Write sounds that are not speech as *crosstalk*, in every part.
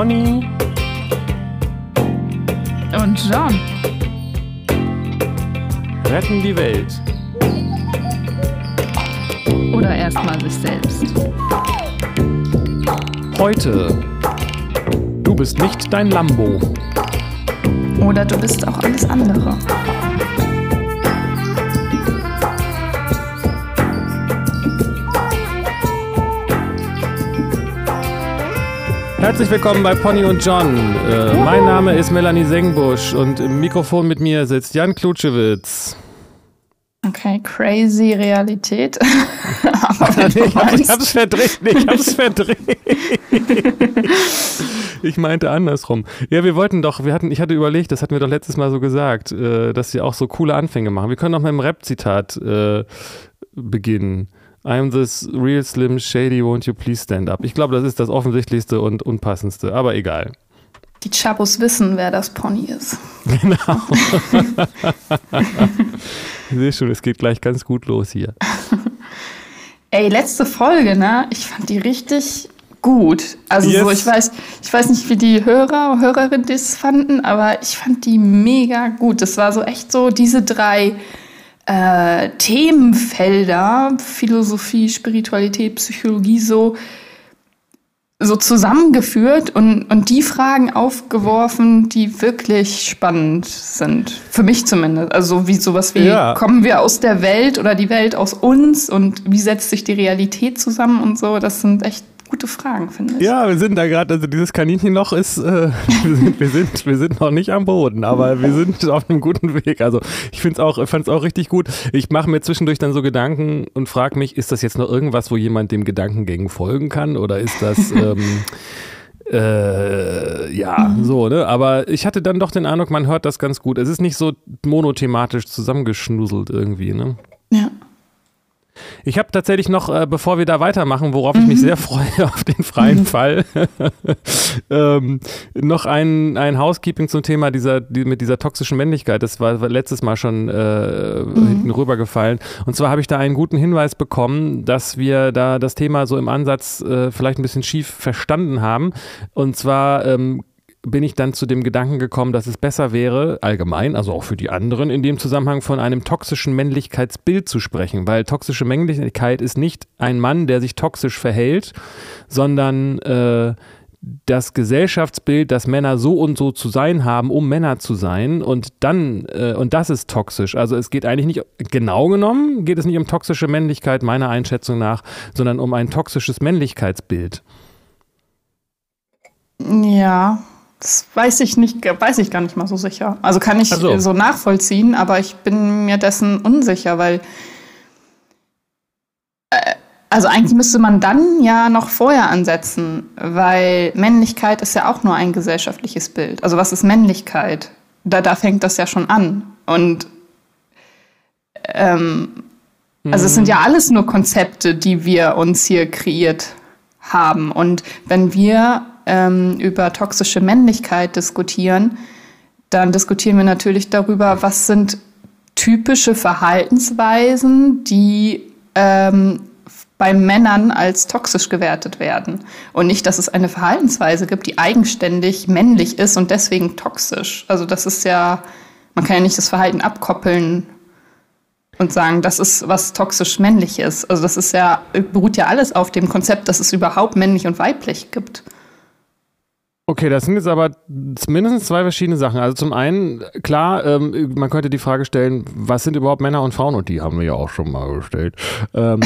Pony und John retten die Welt. Oder erstmal sich selbst. Heute. Du bist nicht dein Lambo. Oder du bist auch alles andere. Herzlich willkommen bei Pony und John. Äh, mein Name ist Melanie Sengbusch und im Mikrofon mit mir sitzt Jan Klutschewitz. Okay, crazy Realität. *laughs* *laughs* Ich, hab, ich hab's verdreht. Ich hab's verdreht. ich meinte andersrum. Ja, wir wollten doch, wir hatten, ich hatte überlegt, das hatten wir doch letztes Mal so gesagt, äh, dass sie auch so coole Anfänge machen. Wir können doch mit einem Rap-Zitat äh, beginnen. I'm this real slim shady, won't you please stand up? Ich glaube, das ist das offensichtlichste und unpassendste, aber egal. Die Chabos wissen, wer das Pony ist. Genau. ich sehe schon, es geht gleich ganz gut los hier. *laughs* Ey, letzte Folge, ne? Ich fand die richtig gut. Also yes. so, ich weiß, ich weiß nicht, wie die Hörer, Hörerinnen das fanden, aber ich fand die mega gut. Das war so echt so diese drei äh, Themenfelder, Philosophie, Spiritualität, Psychologie so, so zusammengeführt und, und die Fragen aufgeworfen, die wirklich spannend sind. Für mich zumindest. Also wie sowas wie, ja. kommen wir aus der Welt oder die Welt aus uns und wie setzt sich die Realität zusammen und so. Das sind echt gute Fragen, finde ich. Ja, wir sind da gerade, also dieses Kaninchenloch ist, äh, *laughs* wir, sind, wir, sind, wir sind noch nicht am Boden, aber wir sind *laughs* auf einem guten Weg. Also ich finde es auch, fand es auch richtig gut. Ich mache mir zwischendurch dann so Gedanken und frage mich, ist das jetzt noch irgendwas, wo jemand dem Gedankengängen folgen kann oder ist das... *laughs* Ähm, äh, ja, mhm. so, ne? Aber ich hatte dann doch den Eindruck, man hört das ganz gut. Es ist nicht so monothematisch zusammengeschnuselt irgendwie, ne? Ja. Ich habe tatsächlich noch, äh, bevor wir da weitermachen, worauf mhm. ich mich mhm. sehr freue *laughs* auf den freien mhm. Fall, *laughs* ähm, noch ein, ein Housekeeping zum Thema dieser, die, mit dieser toxischen Männlichkeit. Das war, war letztes Mal schon äh, mhm. hinten rübergefallen. Und zwar habe ich da einen guten Hinweis bekommen, dass wir da das Thema so im Ansatz äh, vielleicht ein bisschen schief verstanden haben. Und zwar ähm, bin ich dann zu dem Gedanken gekommen, dass es besser wäre, allgemein, also auch für die anderen, in dem Zusammenhang von einem toxischen Männlichkeitsbild zu sprechen, weil toxische Männlichkeit ist nicht ein Mann, der sich toxisch verhält, sondern äh, das Gesellschaftsbild, dass Männer so und so zu sein haben, um Männer zu sein und dann, äh, und das ist toxisch. Also es geht eigentlich nicht, genau genommen, geht es nicht um toxische Männlichkeit meiner Einschätzung nach, sondern um ein toxisches Männlichkeitsbild. Ja, das weiß ich nicht, weiß ich gar nicht mal so sicher. Also kann ich so. so nachvollziehen, aber ich bin mir dessen unsicher, weil äh, also eigentlich müsste man dann ja noch vorher ansetzen, weil Männlichkeit ist ja auch nur ein gesellschaftliches Bild. Also was ist Männlichkeit? Da, da fängt das ja schon an. Und ähm, also es sind ja mhm. alles nur Konzepte, die wir uns hier kreiert haben. Und wenn wir ähm, über toxische Männlichkeit diskutieren, dann diskutieren wir natürlich darüber, was sind typische Verhaltensweisen, die ähm, bei Männern als toxisch gewertet werden. Und nicht, dass es eine Verhaltensweise gibt, die eigenständig männlich ist und deswegen toxisch. Also das ist ja, man kann ja nicht das Verhalten abkoppeln und sagen, das ist was toxisch männlich ist. Also das ist ja, beruht ja alles auf dem Konzept, dass es überhaupt männlich und weiblich gibt. Okay, das sind jetzt aber mindestens zwei verschiedene Sachen. Also zum einen, klar, ähm, man könnte die Frage stellen, was sind überhaupt Männer und Frauen? Und die haben wir ja auch schon mal gestellt. Ähm,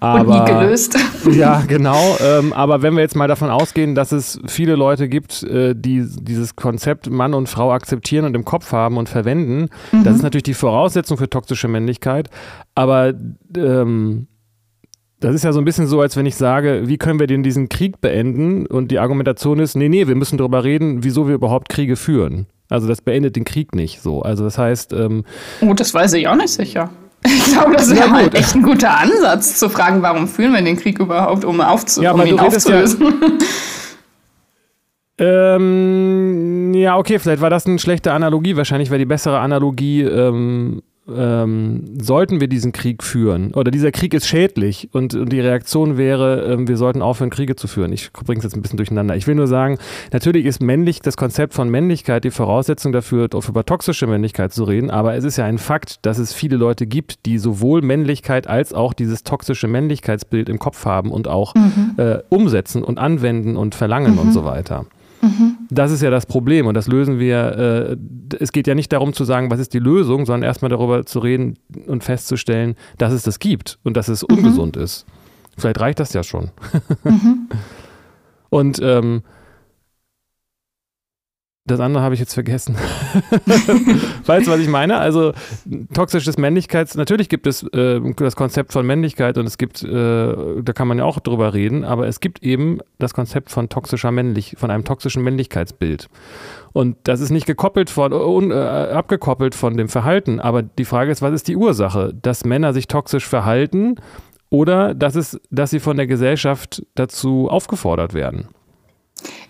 aber, *laughs* und nie gelöst. *laughs* ja, genau. Ähm, aber wenn wir jetzt mal davon ausgehen, dass es viele Leute gibt, äh, die dieses Konzept Mann und Frau akzeptieren und im Kopf haben und verwenden, mhm. das ist natürlich die Voraussetzung für toxische Männlichkeit. Aber ähm, das ist ja so ein bisschen so, als wenn ich sage, wie können wir denn diesen Krieg beenden? Und die Argumentation ist, nee, nee, wir müssen darüber reden, wieso wir überhaupt Kriege führen. Also das beendet den Krieg nicht so. Also das heißt. Ähm, oh, das weiß ich auch nicht sicher. *laughs* Ich glaube, das wäre mal echt ein guter Ansatz, zu fragen, warum führen wir den Krieg überhaupt, um, aufzu ja, um ihn aufzulösen. Ja, *laughs* ähm, ja, okay, vielleicht war das eine schlechte Analogie. Wahrscheinlich wäre die bessere Analogie, ähm, ähm, sollten wir diesen Krieg führen oder dieser Krieg ist schädlich und, und die Reaktion wäre, ähm, wir sollten aufhören, Kriege zu führen. Ich bringe es jetzt ein bisschen durcheinander. Ich will nur sagen, natürlich ist männlich das Konzept von Männlichkeit die Voraussetzung dafür, auch über toxische Männlichkeit zu reden, aber es ist ja ein Fakt, dass es viele Leute gibt, die sowohl Männlichkeit als auch dieses toxische Männlichkeitsbild im Kopf haben und auch mhm. äh, umsetzen und anwenden und verlangen mhm. und so weiter. Mhm. Das ist ja das Problem und das lösen wir. Äh, es geht ja nicht darum zu sagen, was ist die Lösung, sondern erstmal darüber zu reden und festzustellen, dass es das gibt und dass es mhm. ungesund ist. Vielleicht reicht das ja schon. Mhm. *laughs* und ähm, das andere habe ich jetzt vergessen. *laughs* weißt du, was ich meine? Also toxisches Männlichkeits, natürlich gibt es äh, das Konzept von Männlichkeit und es gibt, äh, da kann man ja auch drüber reden, aber es gibt eben das Konzept von toxischer Männlich, von einem toxischen Männlichkeitsbild. Und das ist nicht gekoppelt von, un, äh, abgekoppelt von dem Verhalten. Aber die Frage ist, was ist die Ursache? Dass Männer sich toxisch verhalten oder dass, es, dass sie von der Gesellschaft dazu aufgefordert werden?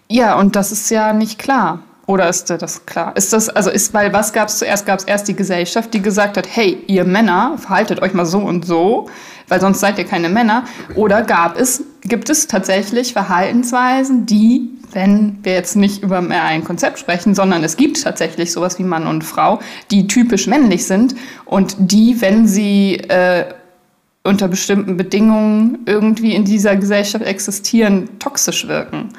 Ja, und das ist ja nicht klar. Oder ist das klar? Ist das, also ist, weil was gab es zuerst? Gab es erst die Gesellschaft, die gesagt hat, hey, ihr Männer, verhaltet euch mal so und so, weil sonst seid ihr keine Männer. Oder gab es, gibt es tatsächlich Verhaltensweisen, die, wenn wir jetzt nicht über mehr ein Konzept sprechen, sondern es gibt tatsächlich sowas wie Mann und Frau, die typisch männlich sind und die, wenn sie äh, unter bestimmten Bedingungen irgendwie in dieser Gesellschaft existieren, toxisch wirken.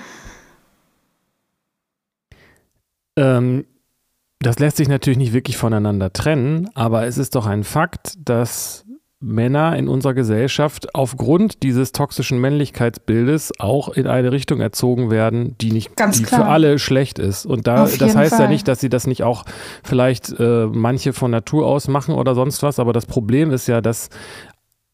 Ähm, das lässt sich natürlich nicht wirklich voneinander trennen, aber es ist doch ein Fakt, dass Männer in unserer Gesellschaft aufgrund dieses toxischen Männlichkeitsbildes auch in eine Richtung erzogen werden, die nicht die für alle schlecht ist. Und da, das heißt Fall. ja nicht, dass sie das nicht auch vielleicht äh, manche von Natur aus machen oder sonst was, aber das Problem ist ja, dass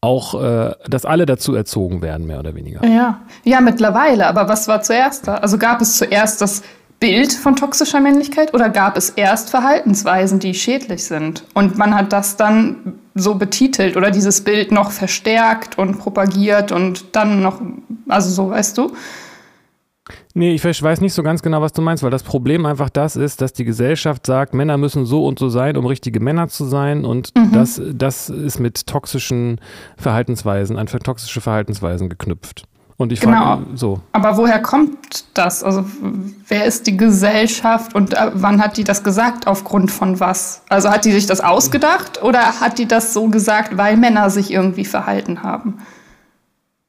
auch, äh, dass alle dazu erzogen werden, mehr oder weniger. Ja, ja, mittlerweile. Aber was war zuerst da? Also gab es zuerst das Bild von toxischer Männlichkeit oder gab es erst Verhaltensweisen, die schädlich sind? Und man hat das dann so betitelt oder dieses Bild noch verstärkt und propagiert und dann noch, also so, weißt du? Nee, ich weiß nicht so ganz genau, was du meinst, weil das Problem einfach das ist, dass die Gesellschaft sagt, Männer müssen so und so sein, um richtige Männer zu sein und mhm. das, das ist mit toxischen Verhaltensweisen, an toxische Verhaltensweisen geknüpft. Und ich genau. frage so. Aber woher kommt das? Also wer ist die Gesellschaft und äh, wann hat die das gesagt? Aufgrund von was? Also hat die sich das ausgedacht oder hat die das so gesagt, weil Männer sich irgendwie verhalten haben?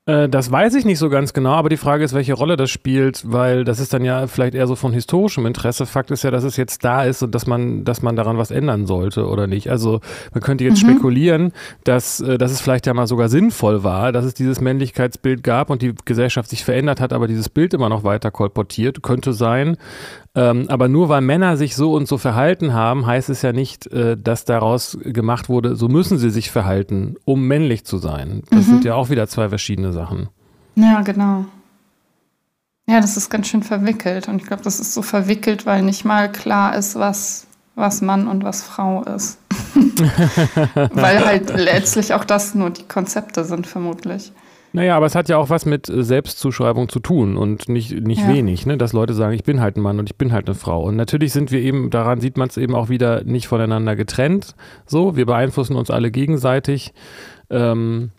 Äh, das weiß ich nicht so ganz genau, aber die Frage ist, welche Rolle das spielt, weil das ist dann ja vielleicht eher so von historischem Interesse. Fakt ist ja, dass es jetzt da ist und dass man, dass man daran was ändern sollte oder nicht. Also man könnte jetzt mhm. spekulieren, dass, äh, dass es vielleicht ja mal sogar sinnvoll war, dass es dieses Männlichkeitsbild gab und die Gesellschaft sich verändert hat, aber dieses Bild immer noch weiter kolportiert. Könnte sein. Ähm, aber nur weil Männer sich so und so verhalten haben, heißt es ja nicht, äh, dass daraus gemacht wurde, so müssen sie sich verhalten, um männlich zu sein. Das mhm. sind ja auch wieder zwei verschiedene Sachen. Ja, genau. Ja, das ist ganz schön verwickelt. Und ich glaube, das ist so verwickelt, weil nicht mal klar ist, was, was Mann und was Frau ist. *laughs* weil halt letztlich auch das nur die Konzepte sind, vermutlich. Naja, aber es hat ja auch was mit äh, Selbstzuschreibung zu tun und nicht, nicht ja. wenig, ne? dass Leute sagen, ich bin halt ein Mann und ich bin halt eine Frau. Und natürlich sind wir eben, daran sieht man es eben auch wieder nicht voneinander getrennt. So, wir beeinflussen uns alle gegenseitig. Ähm,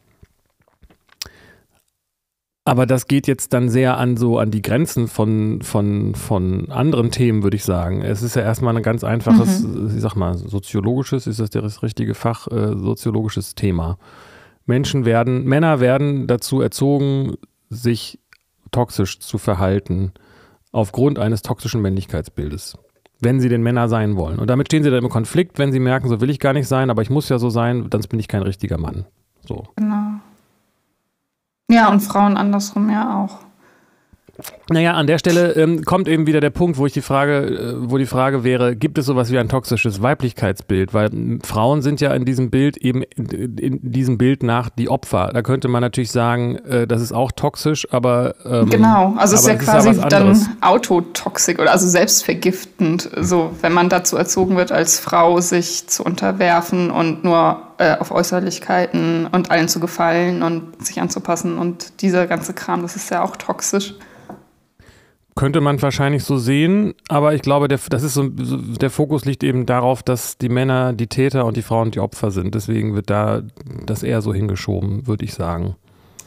aber das geht jetzt dann sehr an so an die Grenzen von, von, von anderen Themen, würde ich sagen. Es ist ja erstmal ein ganz einfaches, mhm. ich sag mal, soziologisches, ist das das richtige Fach, äh, soziologisches Thema. Menschen werden, Männer werden dazu erzogen, sich toxisch zu verhalten aufgrund eines toxischen Männlichkeitsbildes. Wenn sie den Männer sein wollen. Und damit stehen sie dann im Konflikt, wenn sie merken, so will ich gar nicht sein, aber ich muss ja so sein, dann bin ich kein richtiger Mann. So. Genau. Ja, und Frauen andersrum ja auch. Naja, an der Stelle ähm, kommt eben wieder der Punkt, wo ich die Frage, äh, wo die Frage wäre, gibt es sowas wie ein toxisches Weiblichkeitsbild? Weil m, Frauen sind ja in diesem Bild eben in, in, diesem Bild nach die Opfer. Da könnte man natürlich sagen, äh, das ist auch toxisch, aber ähm, genau, also es ist ja quasi ist ja dann autotoxik oder also selbstvergiftend. So, wenn man dazu erzogen wird, als Frau sich zu unterwerfen und nur äh, auf Äußerlichkeiten und allen zu gefallen und sich anzupassen und dieser ganze Kram, das ist ja auch toxisch. Könnte man wahrscheinlich so sehen, aber ich glaube, der, das ist so, der Fokus liegt eben darauf, dass die Männer die Täter und die Frauen die Opfer sind. Deswegen wird da das eher so hingeschoben, würde ich sagen.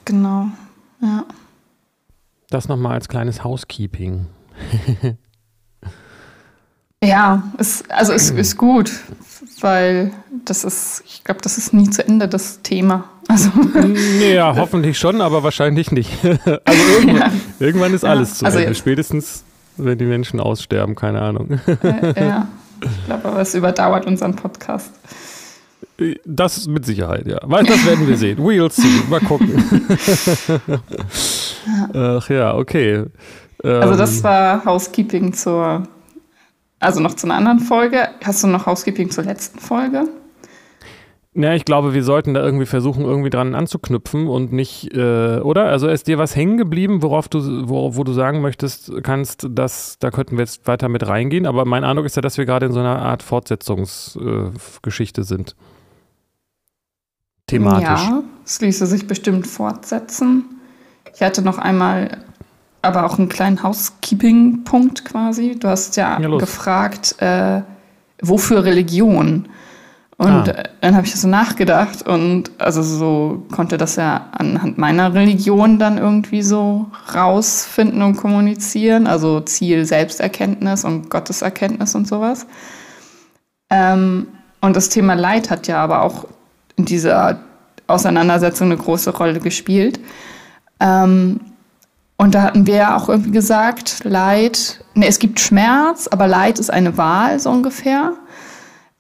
Genau, ja. Das nochmal als kleines Housekeeping. *laughs* ja, ist, also es ist, ist gut, weil das ist, ich glaube, das ist nie zu Ende, das Thema. Also. Ja, *laughs* hoffentlich schon, aber wahrscheinlich nicht. *laughs* Also irgendwann, ja. irgendwann ist alles ja. zu also Ende. Spätestens, wenn die Menschen aussterben, keine Ahnung. Ja, *laughs* ich glaube aber, es überdauert unseren Podcast. Das mit Sicherheit, ja. Weil das werden wir sehen. We'll see. Mal gucken. Ach ja, okay. Also das ähm. war Housekeeping zur, also noch zu einer anderen Folge. Hast du noch Housekeeping zur letzten Folge? Ja, ich glaube, wir sollten da irgendwie versuchen, irgendwie dran anzuknüpfen und nicht, äh, oder? Also ist dir was hängen geblieben, worauf du, wo, wo du sagen möchtest, kannst, dass da könnten wir jetzt weiter mit reingehen. Aber mein Eindruck ist ja, dass wir gerade in so einer Art Fortsetzungsgeschichte äh, sind. Thematisch. Ja, es ließe sich bestimmt fortsetzen. Ich hatte noch einmal aber auch einen kleinen Housekeeping-Punkt quasi. Du hast ja, ja gefragt, äh, wofür Religion? Und ah. dann habe ich so nachgedacht und also so konnte das ja anhand meiner Religion dann irgendwie so rausfinden und kommunizieren. Also Ziel Selbsterkenntnis und Gotteserkenntnis und sowas. Ähm, und das Thema Leid hat ja aber auch in dieser Auseinandersetzung eine große Rolle gespielt. Ähm, und da hatten wir ja auch irgendwie gesagt, Leid, ne, es gibt Schmerz, aber Leid ist eine Wahl so ungefähr.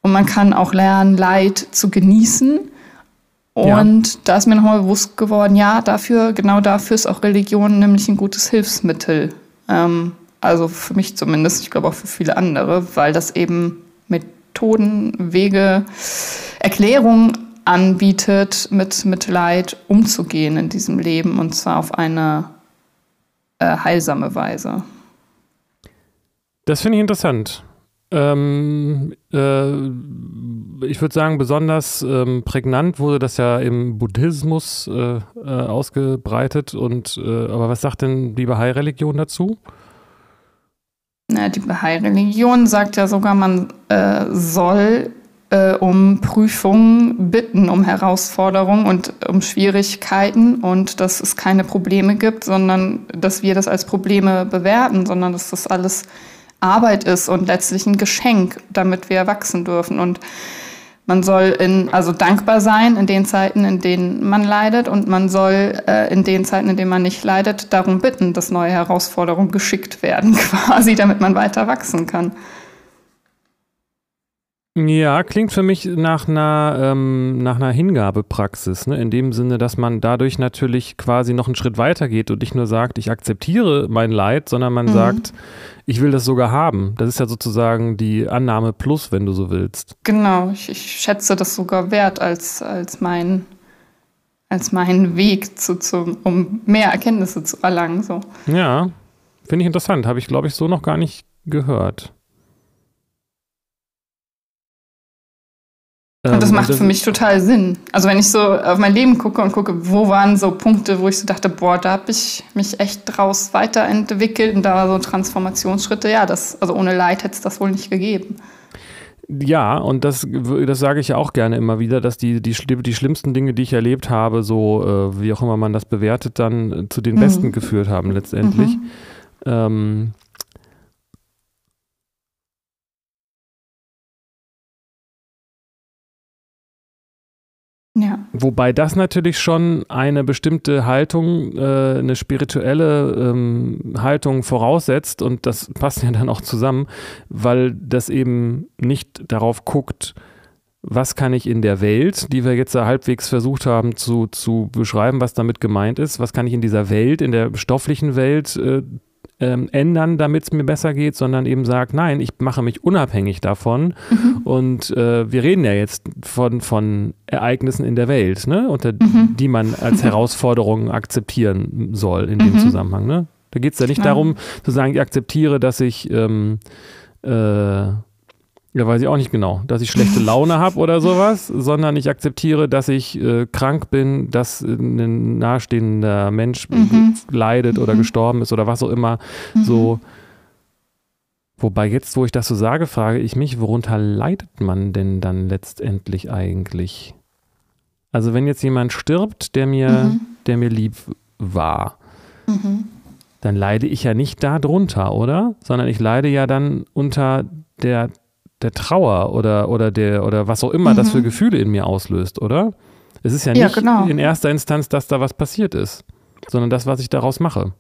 Und man kann auch lernen, Leid zu genießen. Und ja. da ist mir nochmal bewusst geworden, ja, dafür, genau dafür ist auch Religion nämlich ein gutes Hilfsmittel. Ähm, also für mich zumindest, ich glaube auch für viele andere, weil das eben Methoden, Wege, Erklärungen anbietet, mit, mit Leid umzugehen in diesem Leben und zwar auf eine äh, heilsame Weise. Das finde ich interessant. Ähm, äh, ich würde sagen, besonders ähm, prägnant wurde das ja im Buddhismus äh, äh, ausgebreitet. Und äh, aber was sagt denn die Bahai-Religion dazu? Na, die Bahai-Religion sagt ja sogar, man äh, soll äh, um Prüfungen bitten, um Herausforderungen und um Schwierigkeiten und dass es keine Probleme gibt, sondern dass wir das als Probleme bewerten, sondern dass das alles Arbeit ist und letztlich ein Geschenk, damit wir wachsen dürfen. Und man soll in, also dankbar sein in den Zeiten, in denen man leidet und man soll äh, in den Zeiten, in denen man nicht leidet, darum bitten, dass neue Herausforderungen geschickt werden, *laughs* quasi, damit man weiter wachsen kann. Ja, klingt für mich nach einer, ähm, nach einer Hingabepraxis, ne? in dem Sinne, dass man dadurch natürlich quasi noch einen Schritt weiter geht und nicht nur sagt, ich akzeptiere mein Leid, sondern man mhm. sagt, ich will das sogar haben. Das ist ja sozusagen die Annahme plus, wenn du so willst. Genau, ich, ich schätze das sogar wert als, als mein als meinen Weg zu, zu, um mehr Erkenntnisse zu erlangen. So. Ja, finde ich interessant. Habe ich, glaube ich, so noch gar nicht gehört. Und das ähm, macht für mich total Sinn. Also wenn ich so auf mein Leben gucke und gucke, wo waren so Punkte, wo ich so dachte, boah, da habe ich mich echt draus weiterentwickelt und da war so Transformationsschritte, ja, das, also ohne Leid hätte es das wohl nicht gegeben. Ja, und das, das sage ich ja auch gerne immer wieder, dass die, die, die schlimmsten Dinge, die ich erlebt habe, so äh, wie auch immer man das bewertet, dann zu den mhm. besten geführt haben letztendlich. Mhm. Ähm, Ja. Wobei das natürlich schon eine bestimmte Haltung, äh, eine spirituelle ähm, Haltung voraussetzt und das *laughs* passt ja dann auch zusammen, weil das eben nicht darauf guckt, was kann ich in der Welt, die wir jetzt halbwegs versucht haben zu, zu beschreiben, was damit gemeint ist, was kann ich in dieser Welt, in der stofflichen Welt äh, ähm, ändern, damit es mir besser geht, sondern eben sagt, nein, ich mache mich unabhängig davon. Mhm. Und äh, wir reden ja jetzt von, von Ereignissen in der Welt, ne? unter mhm. die man als *laughs* Herausforderung akzeptieren soll in dem mhm. Zusammenhang. Ne? Da geht es ja nicht ja. darum zu sagen, ich akzeptiere, dass ich ähm, äh, Ja, weiß ich auch nicht genau, dass ich schlechte Laune habe oder sowas, sondern ich akzeptiere, dass ich äh, krank bin, dass ein nahestehender Mensch mhm. leidet oder mhm. gestorben ist oder was auch immer. Mhm. So. Wobei jetzt, wo ich das so sage, frage ich mich, worunter leidet man denn dann letztendlich eigentlich? Also wenn jetzt jemand stirbt, der mir, mhm. der mir lieb war, mhm. dann leide ich ja nicht darunter, oder? Sondern ich leide ja dann unter der der Trauer oder, oder der oder was auch immer mhm. das für mhm. Gefühle in mir auslöst, oder? Es ist ja nicht ja, genau. in erster Instanz, dass da was passiert ist, sondern das, was ich daraus mache.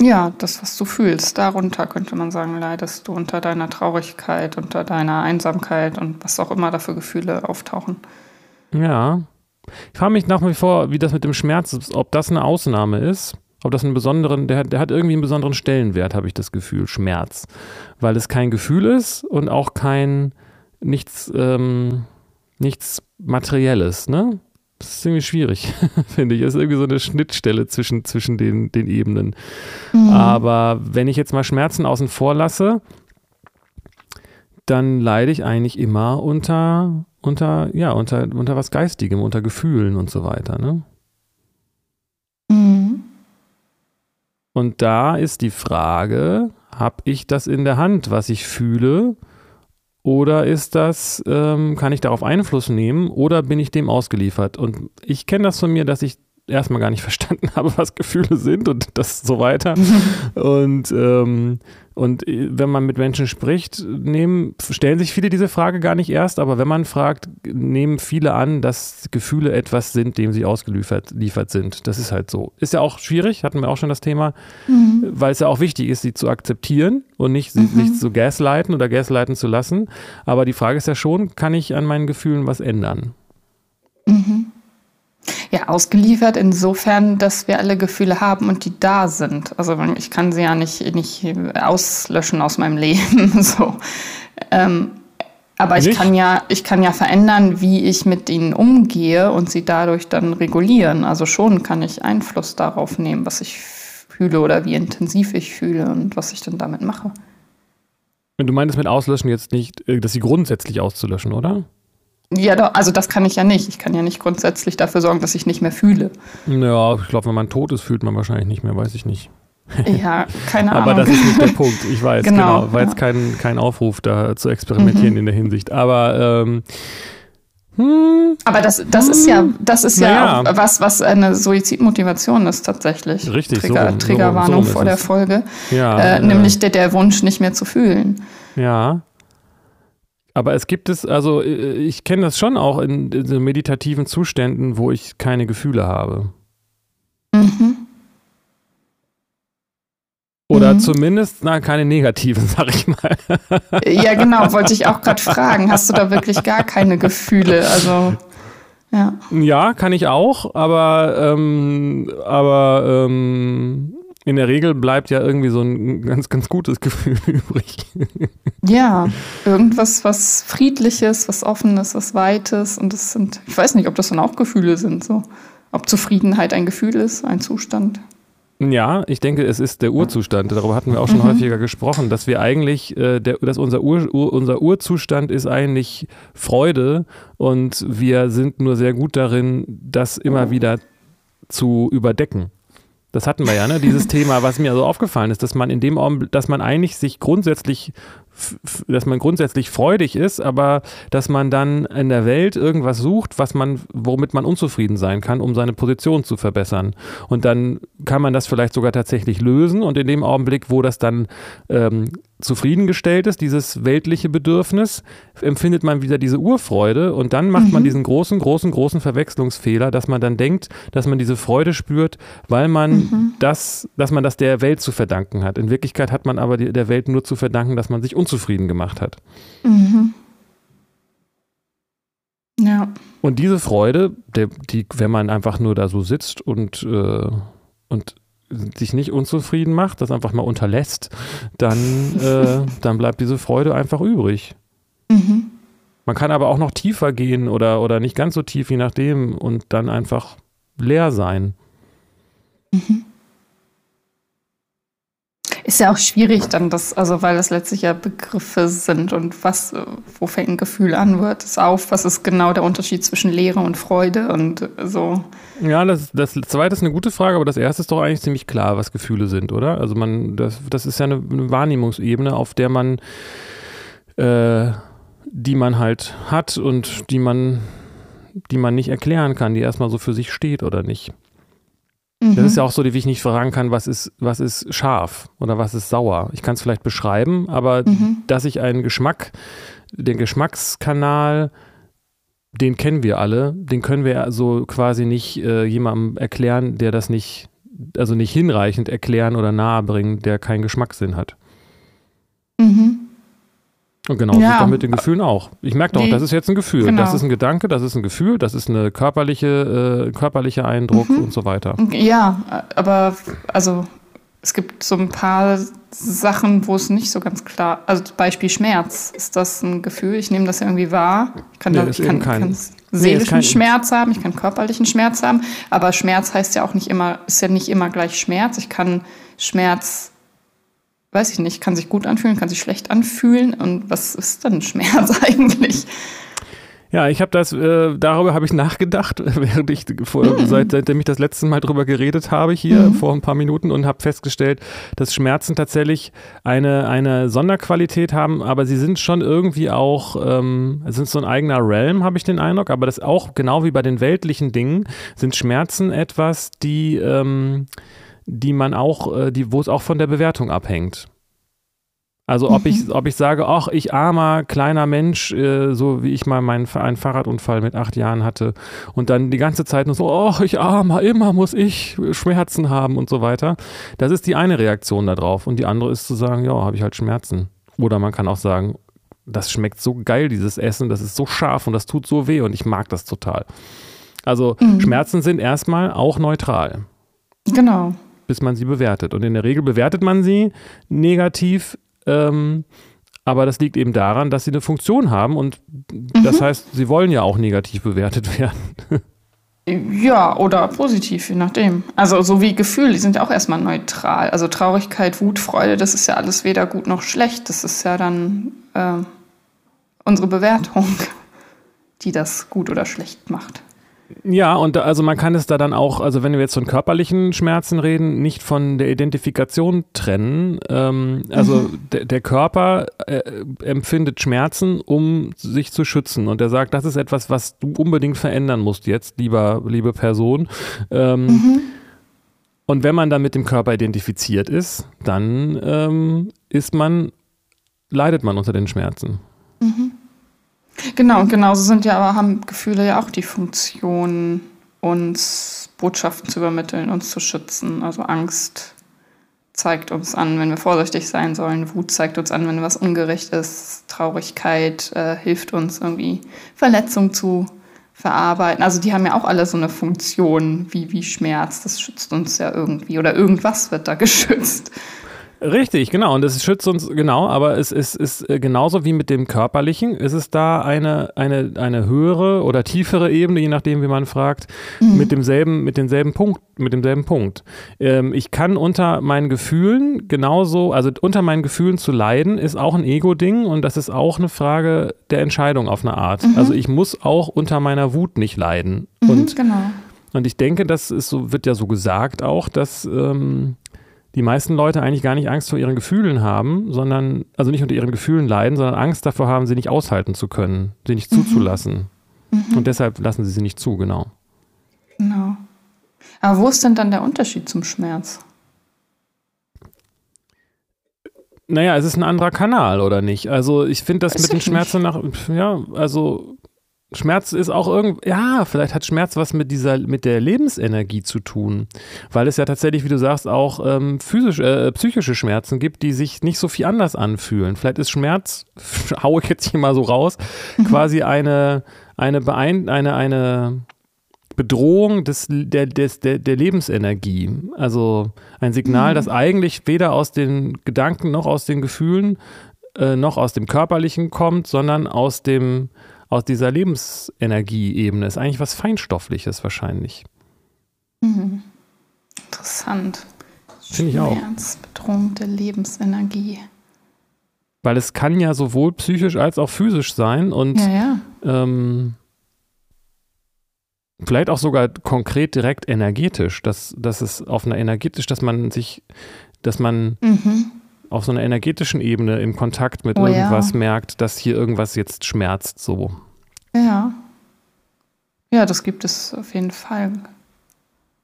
Ja, das, was du fühlst, darunter könnte man sagen, leidest du unter deiner Traurigkeit, unter deiner Einsamkeit und was auch immer da für Gefühle auftauchen. Ja. Ich frage mich nach wie vor, wie das mit dem Schmerz ist, ob das eine Ausnahme ist ob das einen besonderen, der, der hat irgendwie einen besonderen Stellenwert, habe ich das Gefühl, Schmerz. Weil es kein Gefühl ist und auch kein nichts, ähm, nichts Materielles, ne? Das ist irgendwie schwierig, *laughs* finde ich. Es ist irgendwie so eine Schnittstelle zwischen, zwischen den, den Ebenen. Mhm. Aber wenn ich jetzt mal Schmerzen außen vor lasse, dann leide ich eigentlich immer unter, unter, ja, unter, unter was Geistigem, unter Gefühlen und so weiter, ne? Mhm. Und da ist die Frage, habe ich das in der Hand, was ich fühle? Oder ist das, ähm, kann ich darauf Einfluss nehmen oder bin ich dem ausgeliefert? Und ich kenne das von mir, dass ich erstmal gar nicht *laughs* verstanden habe, was Gefühle sind und das so weiter. *laughs* und, ähm, und äh, wenn man mit Menschen spricht, nehmen, stellen sich viele diese Frage gar nicht erst, aber wenn man fragt, nehmen viele an, dass Gefühle etwas sind, dem sie ausgeliefert liefert sind. Das ist halt so. Ist ja auch schwierig, hatten wir auch schon das Thema, mhm. weil es ja auch wichtig ist, sie zu akzeptieren und nicht sie, mhm. sich zu gaslighten oder gaslighten zu lassen. Aber die Frage ist ja schon, kann ich an meinen Gefühlen was ändern? Mhm. Ja, ausgeliefert insofern, dass wir alle Gefühle haben und die da sind. Also ich kann sie ja nicht, nicht auslöschen aus meinem Leben. *laughs* so. Ähm, aber ich kann, ja, ich kann ja verändern, wie ich mit ihnen umgehe und sie dadurch dann regulieren. Also schon kann ich Einfluss darauf nehmen, was ich fühle oder wie intensiv ich fühle und was ich dann damit mache. Und du meintest mit Auslöschen jetzt nicht, äh, dass sie grundsätzlich auszulöschen, oder? Ja, doch, also das kann ich ja nicht. Ich kann ja nicht grundsätzlich dafür sorgen, dass ich nicht mehr fühle. Ja, ich glaube, wenn man tot ist, fühlt man wahrscheinlich nicht mehr, weiß ich nicht. *laughs* Ja, keine Ahnung. Aber das ist nicht der Punkt, ich weiß, genau. genau. War jetzt kein, kein Aufruf, da zu experimentieren mhm. in der Hinsicht. Aber ähm, hm, Aber das, das hm, ist ja, das ist ja, ja, was, was eine Suizidmotivation ist tatsächlich. Richtig. Trigger, so, Triggerwarnung so, so vor der Folge. Ja, äh, nämlich der, der Wunsch, nicht mehr zu fühlen. Ja. Aber es gibt es, also äh, ich kenne das schon auch in, in so meditativen Zuständen, wo ich keine Gefühle habe. Mhm. Oder mhm. zumindest, na, keine negativen, *laughs* sag ich mal. Ja, genau, wollte ich auch gerade fragen. Hast du da wirklich gar keine Gefühle? Also, ja. Ja, kann ich auch, aber, ähm, aber ähm, in der Regel bleibt ja irgendwie so ein ganz, ganz gutes *laughs* Gefühl übrig. Ja, irgendwas, was Friedliches, was Offenes, was Weites. Und das sind, ich weiß nicht, ob das dann auch Gefühle sind, so. Ob Zufriedenheit ein Gefühl ist, ein Zustand. Ja, ich denke, es ist der Urzustand. Darüber hatten wir auch schon mhm. häufiger gesprochen, dass wir eigentlich, äh, der, dass unser, Ur, Ur, unser Urzustand ist eigentlich Freude und wir sind nur sehr gut darin, das immer wieder zu überdecken. Das hatten wir ja, ne? Dieses Thema, was mir so aufgefallen ist, dass man in dem Augenblick, dass man eigentlich sich grundsätzlich dass man grundsätzlich freudig ist, aber dass man dann in der Welt irgendwas sucht, was man, womit man unzufrieden sein kann, um seine Position zu verbessern. Und dann kann man das vielleicht sogar tatsächlich lösen und in dem Augenblick, wo das dann ähm, zufriedengestellt ist, dieses weltliche Bedürfnis, empfindet man wieder diese Urfreude und dann macht mhm. man diesen großen, großen, großen Verwechslungsfehler, dass man dann denkt, dass man diese Freude spürt, weil man mhm. das, dass man das der Welt zu verdanken hat. In Wirklichkeit hat man aber die, der Welt nur zu verdanken, dass man sich unzufrieden gemacht hat. Mhm. Ja. Und diese Freude, der, die, wenn man einfach nur da so sitzt und, äh, und sich nicht unzufrieden macht, das einfach mal unterlässt, dann, äh, *laughs* dann bleibt diese Freude einfach übrig. Mhm. Man kann aber auch noch tiefer gehen oder, oder nicht ganz so tief, je nachdem, und dann einfach leer sein. Mhm. Ist ja auch schwierig dann das, also weil das letztlich ja Begriffe sind und was, wo fängt ein Gefühl an, wird es auf, was ist genau der Unterschied zwischen Leere und Freude und so. Ja, das, das zweite ist eine gute Frage, aber das erste ist doch eigentlich ziemlich klar, was Gefühle sind, oder? Also man, das, das ist ja eine, eine Wahrnehmungsebene, auf der man, äh, die man halt hat und die man, die man nicht erklären kann, die erstmal so für sich steht oder nicht. Mhm. Das ist ja auch so, wie ich nicht fragen kann, was ist, was ist scharf oder was ist sauer. Ich kann es vielleicht beschreiben, aber mhm. dass ich einen Geschmack, den Geschmackskanal, den kennen wir alle, den können wir also quasi nicht äh, jemandem erklären, der das nicht, also nicht hinreichend erklären oder nahebringen, der keinen Geschmackssinn hat. Mhm. Und genau ja. mit den Gefühlen auch. Ich merke doch, das ist jetzt ein Gefühl, genau. das ist ein Gedanke, das ist ein Gefühl, das ist eine körperliche, äh, körperlicher Eindruck mhm. und so weiter. Ja, aber also es gibt so ein paar Sachen, wo es nicht so ganz klar, also Beispiel Schmerz, ist das ein Gefühl? Ich nehme das ja irgendwie wahr. Ich kann, nee, da, ich kann, kann seelischen nee, Schmerz haben, ich kann körperlichen Schmerz haben, aber Schmerz heißt ja auch nicht immer, ist ja nicht immer gleich Schmerz. Ich kann Schmerz weiß ich nicht, kann sich gut anfühlen, kann sich schlecht anfühlen. Und was ist dann Schmerz *laughs* eigentlich? Ja, ich habe das, äh, darüber habe ich nachgedacht, *laughs* während ich vor, mhm. seit, seitdem ich das letzte Mal drüber geredet habe hier mhm. vor ein paar Minuten und habe festgestellt, dass Schmerzen tatsächlich eine, eine Sonderqualität haben, aber sie sind schon irgendwie auch, ähm, sind so ein eigener Realm, habe ich den Eindruck, aber das auch genau wie bei den weltlichen Dingen sind Schmerzen etwas, die ähm, die man auch, äh, die, wo es auch von der Bewertung abhängt. Also ob mhm. ich, ob ich sage, ach, ich armer kleiner Mensch, äh, so wie ich mal meinen einen Fahrradunfall mit acht Jahren hatte und dann die ganze Zeit nur so, ach, ich armer, immer muss ich Schmerzen haben und so weiter. Das ist die eine Reaktion darauf und die andere ist zu sagen, ja, habe ich halt Schmerzen. Oder man kann auch sagen, das schmeckt so geil, dieses Essen, das ist so scharf und das tut so weh und ich mag das total. Also mhm. Schmerzen sind erstmal auch neutral. Genau bis man sie bewertet. Und in der Regel bewertet man sie negativ, ähm, aber das liegt eben daran, dass sie eine Funktion haben und mhm. das heißt, sie wollen ja auch negativ bewertet werden. *laughs* Ja, oder positiv, je nachdem. Also so wie Gefühle, die sind ja auch erstmal neutral. Also Traurigkeit, Wut, Freude, das ist ja alles weder gut noch schlecht. Das ist ja dann äh, unsere Bewertung, *laughs* die das gut oder schlecht macht. Ja, und also man kann es da dann auch, also wenn wir jetzt von körperlichen Schmerzen reden, nicht von der Identifikation trennen. Ähm, also mhm. der, Körper äh, empfindet Schmerzen, um sich zu schützen. Und er sagt, das ist etwas, was du unbedingt verändern musst jetzt, lieber, liebe Person. Ähm, mhm. Und wenn man dann mit dem Körper identifiziert ist, dann ähm, ist man, leidet man unter den Schmerzen. Mhm. Genau, und genauso sind ja aber haben Gefühle ja auch die Funktion, uns Botschaften zu übermitteln, uns zu schützen. Also Angst zeigt uns an, wenn wir vorsichtig sein sollen. Wut zeigt uns an, wenn was ungerecht ist. Traurigkeit äh, hilft uns irgendwie Verletzung zu verarbeiten. Also die haben ja auch alle so eine Funktion wie, wie Schmerz. Das schützt uns ja irgendwie oder irgendwas wird da *laughs* geschützt. Richtig, genau. Und es schützt uns, genau, aber es ist, ist äh, genauso wie mit dem Körperlichen, ist es da eine, eine, eine höhere oder tiefere Ebene, je nachdem, wie man fragt, mhm. mit demselben, mit demselben Punkt, mit demselben Punkt. Ähm, ich kann unter meinen Gefühlen genauso, also unter meinen Gefühlen zu leiden, ist auch ein Ego-Ding und das ist auch eine Frage der Entscheidung auf eine Art. Mhm. Also ich muss auch unter meiner Wut nicht leiden. Mhm, und, genau. Und ich denke, das ist so, wird ja so gesagt auch, dass ähm, die meisten Leute eigentlich gar nicht Angst vor ihren Gefühlen haben, sondern, also nicht unter ihren Gefühlen leiden, sondern Angst davor haben, sie nicht aushalten zu können, sie nicht mhm. zuzulassen. Mhm. Und deshalb lassen sie sie nicht zu, genau. Genau. Aber wo ist denn dann der Unterschied zum Schmerz? Naja, es ist ein anderer Kanal, oder nicht? Also ich finde das Weiß mit den Schmerzen nach, ja, also Schmerz ist auch irgendwie, ja, vielleicht hat Schmerz was mit dieser, mit der Lebensenergie zu tun, weil es ja tatsächlich, wie du sagst, auch ähm, physisch, äh, psychische Schmerzen gibt, die sich nicht so viel anders anfühlen. Vielleicht ist Schmerz, *laughs* haue ich jetzt hier mal so raus, mhm. quasi eine, eine, Beein eine, eine Bedrohung des, der, des, der, der Lebensenergie. Also ein Signal, mhm. das eigentlich weder aus den Gedanken noch aus den Gefühlen äh, noch aus dem Körperlichen kommt, sondern aus dem aus dieser Lebensenergieebene. Ist eigentlich was Feinstoffliches wahrscheinlich. Mhm. Interessant. Finde ich auch. Schmerzbedrohung der Lebensenergie. Weil es kann ja sowohl psychisch als auch physisch sein und Ja, ja. ähm, vielleicht auch sogar konkret direkt energetisch, dass, dass es auf einer energetisch, dass man sich, dass man Mhm. Auf so einer energetischen Ebene im Kontakt mit Oh ja. irgendwas merkt, dass hier irgendwas jetzt schmerzt so. Ja. Ja, das gibt es auf jeden Fall.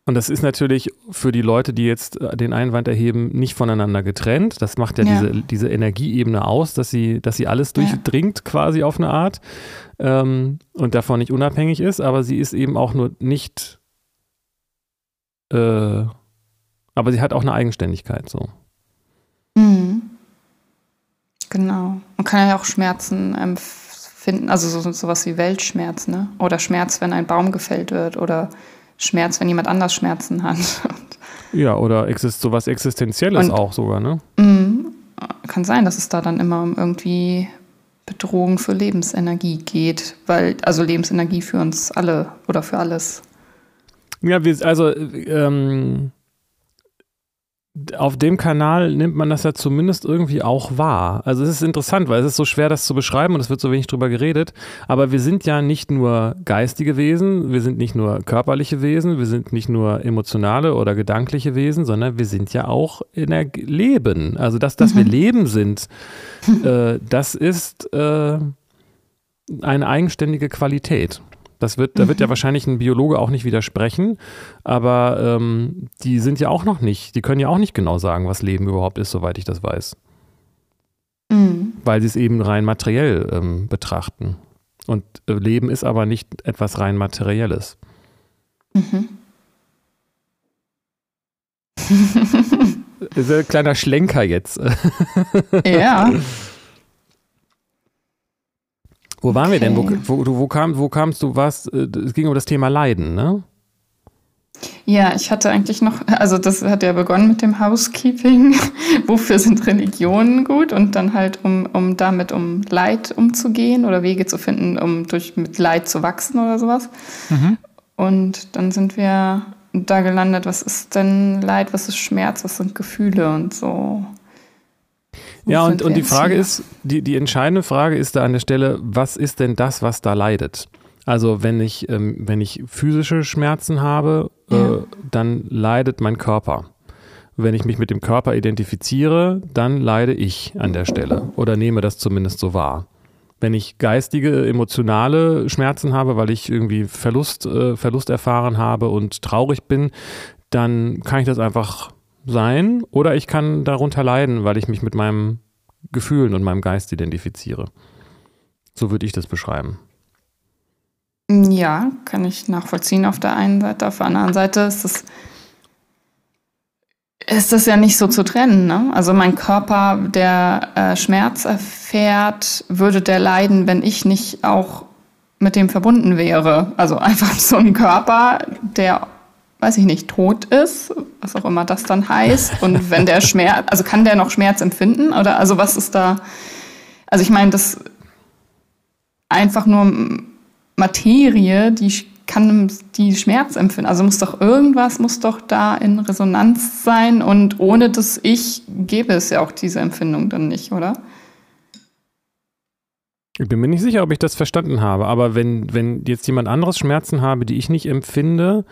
Und das ist natürlich für die Leute, die jetzt äh, den Einwand erheben, nicht voneinander getrennt. Das macht ja, Ja. Diese, diese Energieebene aus, dass sie, dass sie alles Ja. durchdringt quasi auf eine Art ähm, und davon nicht unabhängig ist, aber sie ist eben auch nur nicht, äh, aber sie hat auch eine Eigenständigkeit so. Mhm. Genau. Man kann ja auch Schmerzen empfinden, also so, sowas wie Weltschmerz, ne? Oder Schmerz, wenn ein Baum gefällt wird oder Schmerz, wenn jemand anders Schmerzen hat. *laughs* Ja, oder exist sowas Existenzielles Und- auch sogar, ne? Mhm. Kann sein, dass es da dann immer um irgendwie Bedrohung für Lebensenergie geht, weil, also Lebensenergie für uns alle oder für alles. Ja, wir, also ähm, auf dem Kanal nimmt man das ja zumindest irgendwie auch wahr. Also es ist interessant, weil es ist so schwer, das zu beschreiben und es wird so wenig drüber geredet. Aber wir sind ja nicht nur geistige Wesen, wir sind nicht nur körperliche Wesen, wir sind nicht nur emotionale oder gedankliche Wesen, sondern wir sind ja auch in der Leben. Also dass, dass wir Leben sind, äh, das ist äh, eine eigenständige Qualität. Das wird, da wird ja wahrscheinlich ein Biologe auch nicht widersprechen, aber ähm, die sind ja auch noch nicht, die können ja auch nicht genau sagen, was Leben überhaupt ist, soweit ich das weiß, Mhm. weil sie es eben rein materiell ähm, betrachten. Und äh, Leben ist aber nicht etwas rein materielles. Mhm. *laughs* Ist ein kleiner Schlenker jetzt. ja. Wo waren wir denn? Wo, Okay. wo, wo, kam, wo kamst du? Was? äh, Es ging um das Thema Leiden, ne? Ja, ich hatte eigentlich noch, also das hat ja begonnen mit dem Housekeeping. *laughs* Wofür sind Religionen gut? Und dann halt, um, um damit um Leid umzugehen oder Wege zu finden, um durch mit Leid zu wachsen oder sowas. Und dann sind wir da gelandet, was ist denn Leid, was ist Schmerz, was sind Gefühle und so. Ja, und, und die Frage ist, die, die entscheidende Frage ist da an der Stelle, was ist denn das, was da leidet? Also wenn ich, ähm, wenn ich physische Schmerzen habe, Ja. äh, dann leidet mein Körper. Wenn ich mich mit dem Körper identifiziere, dann leide ich an der Stelle oder nehme das zumindest so wahr. Wenn ich geistige, emotionale Schmerzen habe, weil ich irgendwie Verlust, äh, Verlust erfahren habe und traurig bin, dann kann ich das einfach sein oder ich kann darunter leiden, weil ich mich mit meinem Gefühlen und meinem Geist identifiziere. So würde ich das beschreiben. Ja, kann ich nachvollziehen auf der einen Seite. Auf der anderen Seite ist es ist das ja nicht so zu trennen. Ne? Also mein Körper, der äh, Schmerz erfährt, würde der leiden, wenn ich nicht auch mit dem verbunden wäre. Also *laughs* einfach so ein Körper, der, weiß ich nicht, tot ist, was auch immer das dann heißt. Und wenn der *laughs* Schmerz, also kann der noch Schmerz empfinden? Oder also was ist da? Also ich meine, das einfach nur Materie, die kann die Schmerz empfinden. Also muss doch irgendwas muss doch da in Resonanz sein und ohne das Ich gäbe es ja auch diese Empfindung dann nicht, oder? Ich bin mir nicht sicher, ob ich das verstanden habe, aber wenn, wenn jetzt jemand anderes Schmerzen habe, die ich nicht empfinde,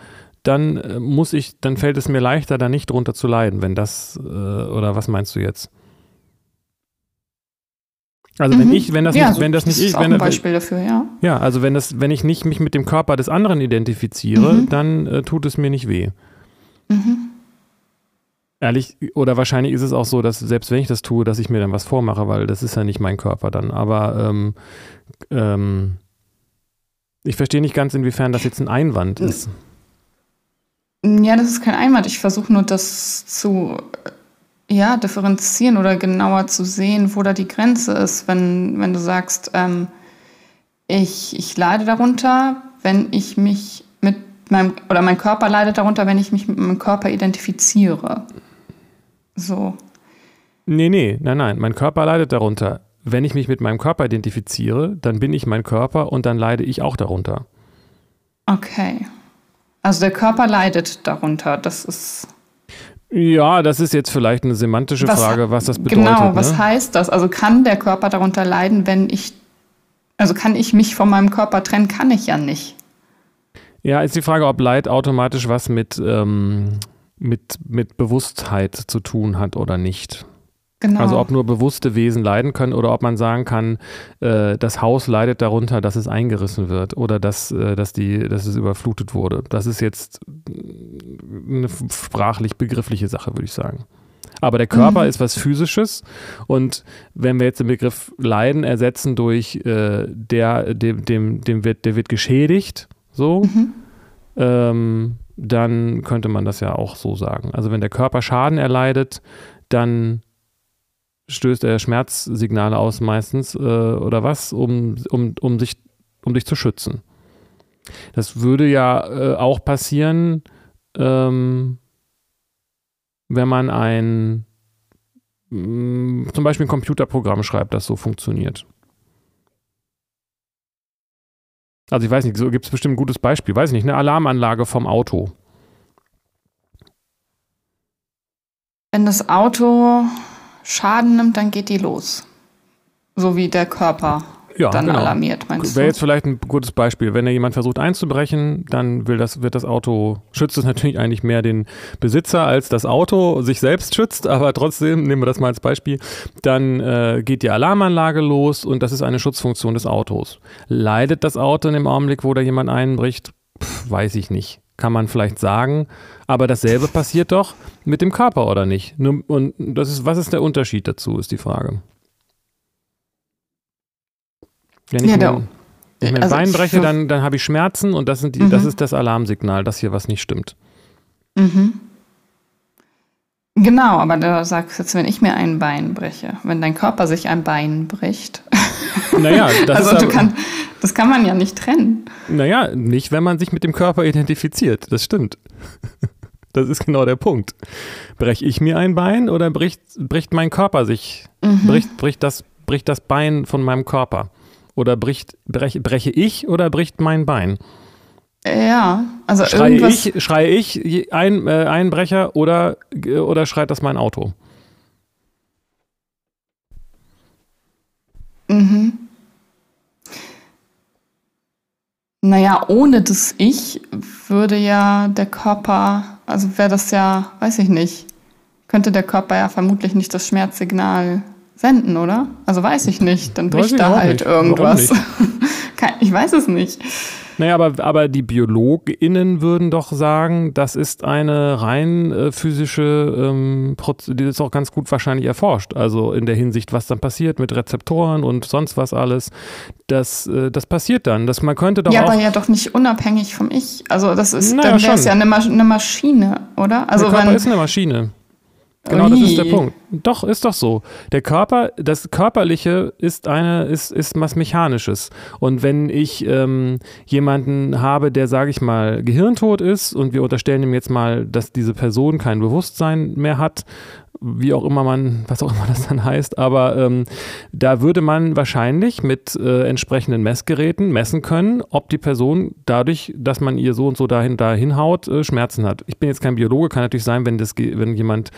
dann äh, muss ich, dann fällt es mir leichter, da nicht drunter zu leiden, wenn das, äh, oder was meinst du jetzt? Also wenn Mhm. ich, wenn das ja, nicht, wenn das nicht ist ich, wenn ein das, Beispiel dafür, ja. ja, also wenn das, wenn ich nicht mich mit dem Körper des anderen identifiziere, Mhm. dann äh, tut es mir nicht weh. Mhm. Ehrlich, oder wahrscheinlich ist es auch so, dass selbst wenn ich das tue, dass ich mir dann was vormache, weil das ist ja nicht mein Körper dann. Aber ähm, ähm, ich verstehe nicht ganz, inwiefern das jetzt ein Einwand ist. Ja, das ist kein Einwand. Ich versuche nur das zu äh, ja, differenzieren oder genauer zu sehen, wo da die Grenze ist, wenn, wenn du sagst, ähm, ich, ich leide darunter, wenn ich mich mit meinem, oder mein Körper leidet darunter, wenn ich mich mit meinem Körper identifiziere. So. Nee, nee, nein, nein. Mein Körper leidet darunter. Wenn ich mich mit meinem Körper identifiziere, dann bin ich mein Körper und dann leide ich auch darunter. Okay. Also der Körper leidet darunter. Das ist. Ja, das ist jetzt vielleicht eine semantische was, Frage, was das bedeutet. Genau, was ne? heißt das? Also kann der Körper darunter leiden, wenn ich, also kann ich mich von meinem Körper trennen? Kann ich ja nicht. Ja, ist die Frage, ob Leid automatisch was mit, ähm, mit, mit Bewusstheit zu tun hat oder nicht. Genau. Also ob nur bewusste Wesen leiden können oder ob man sagen kann, äh, das Haus leidet darunter, dass es eingerissen wird oder dass, äh, dass, die, dass es überflutet wurde. Das ist jetzt eine sprachlich begriffliche Sache, würde ich sagen. Aber der Körper mhm. ist was Physisches und wenn wir jetzt den Begriff Leiden ersetzen durch äh, der, dem, dem, dem wird, der wird geschädigt, so, mhm. ähm, dann könnte man das ja auch so sagen. Also wenn der Körper Schaden erleidet, dann stößt er Schmerzsignale aus meistens äh, oder was, um, um, um, sich, um dich zu schützen. Das würde ja äh, auch passieren, ähm, wenn man ein mh, mm, zum Beispiel ein Computerprogramm schreibt, das so funktioniert. Also ich weiß nicht, so gibt es bestimmt ein gutes Beispiel, weiß ich nicht, eine Alarmanlage vom Auto. Wenn das Auto Schaden nimmt, dann geht die los. So wie der Körper ja, dann genau. alarmiert, meinst Wäre jetzt vielleicht ein gutes Beispiel. Wenn da jemand versucht einzubrechen, dann will das, wird das Auto, schützt es natürlich eigentlich mehr den Besitzer, als das Auto sich selbst schützt, *laughs* aber trotzdem, nehmen wir das mal als Beispiel, dann äh, geht die Alarmanlage los und das ist eine Schutzfunktion des Autos. Leidet das Auto in dem Augenblick, wo da jemand einbricht? Pff, weiß ich nicht kann man vielleicht sagen. Aber dasselbe passiert doch mit dem Körper, oder nicht? Und das ist, was ist der Unterschied dazu, ist die Frage. Wenn ich ja, mir, wenn ich mir also Bein breche, dann, dann habe ich Schmerzen und das, sind die, mhm. das ist das Alarmsignal, dass hier was nicht stimmt. Mhm. Genau, aber du sagst jetzt, wenn ich mir ein Bein breche, wenn dein Körper sich ein Bein bricht. *laughs* Naja, das also du kannst das kann man ja nicht trennen. Naja, nicht, wenn man sich mit dem Körper identifiziert. Das stimmt. *laughs* Das ist genau der Punkt. Breche ich mir ein Bein oder bricht, bricht mein Körper sich? Mhm. Bricht, bricht, das, bricht das Bein von meinem Körper? Oder bricht, breche, breche ich oder bricht mein Bein? Ja, also schreie ich, schreie ich ein, äh, Einbrecher oder, oder schreit das mein Auto? Mhm. Naja, ohne das Ich würde ja der Körper, also wäre das ja, weiß ich nicht, könnte der Körper ja vermutlich nicht das Schmerzsignal senden, oder? Also weiß ich nicht, dann bricht da halt nicht. irgendwas. *laughs* ich weiß es nicht. Naja, aber, aber die BiologInnen würden doch sagen, das ist eine rein äh, physische, ähm, die ist auch ganz gut wahrscheinlich erforscht. Also in der Hinsicht, was dann passiert mit Rezeptoren und sonst was alles. Das, äh, das passiert dann. Das, man könnte doch ja, aber ja doch nicht unabhängig vom Ich. Also das ist, naja, dann wäre es ja eine, Mas eine, Maschine, oder? Also der Körper wenn, ist eine Maschine. Genau, das ist der Punkt. Doch, ist doch so. Der Körper, das Körperliche ist eine, ist, ist was Mechanisches. Und wenn ich ähm, jemanden habe, der, sage ich mal, gehirntot ist und wir unterstellen ihm jetzt mal, dass diese Person kein Bewusstsein mehr hat, wie auch immer man, was auch immer das dann heißt, aber ähm, da würde man wahrscheinlich mit äh, entsprechenden Messgeräten messen können, ob die Person dadurch, dass man ihr so und so dahin, dahin haut, äh, Schmerzen hat. Ich bin jetzt kein Biologe, kann natürlich sein, wenn das, wenn jemand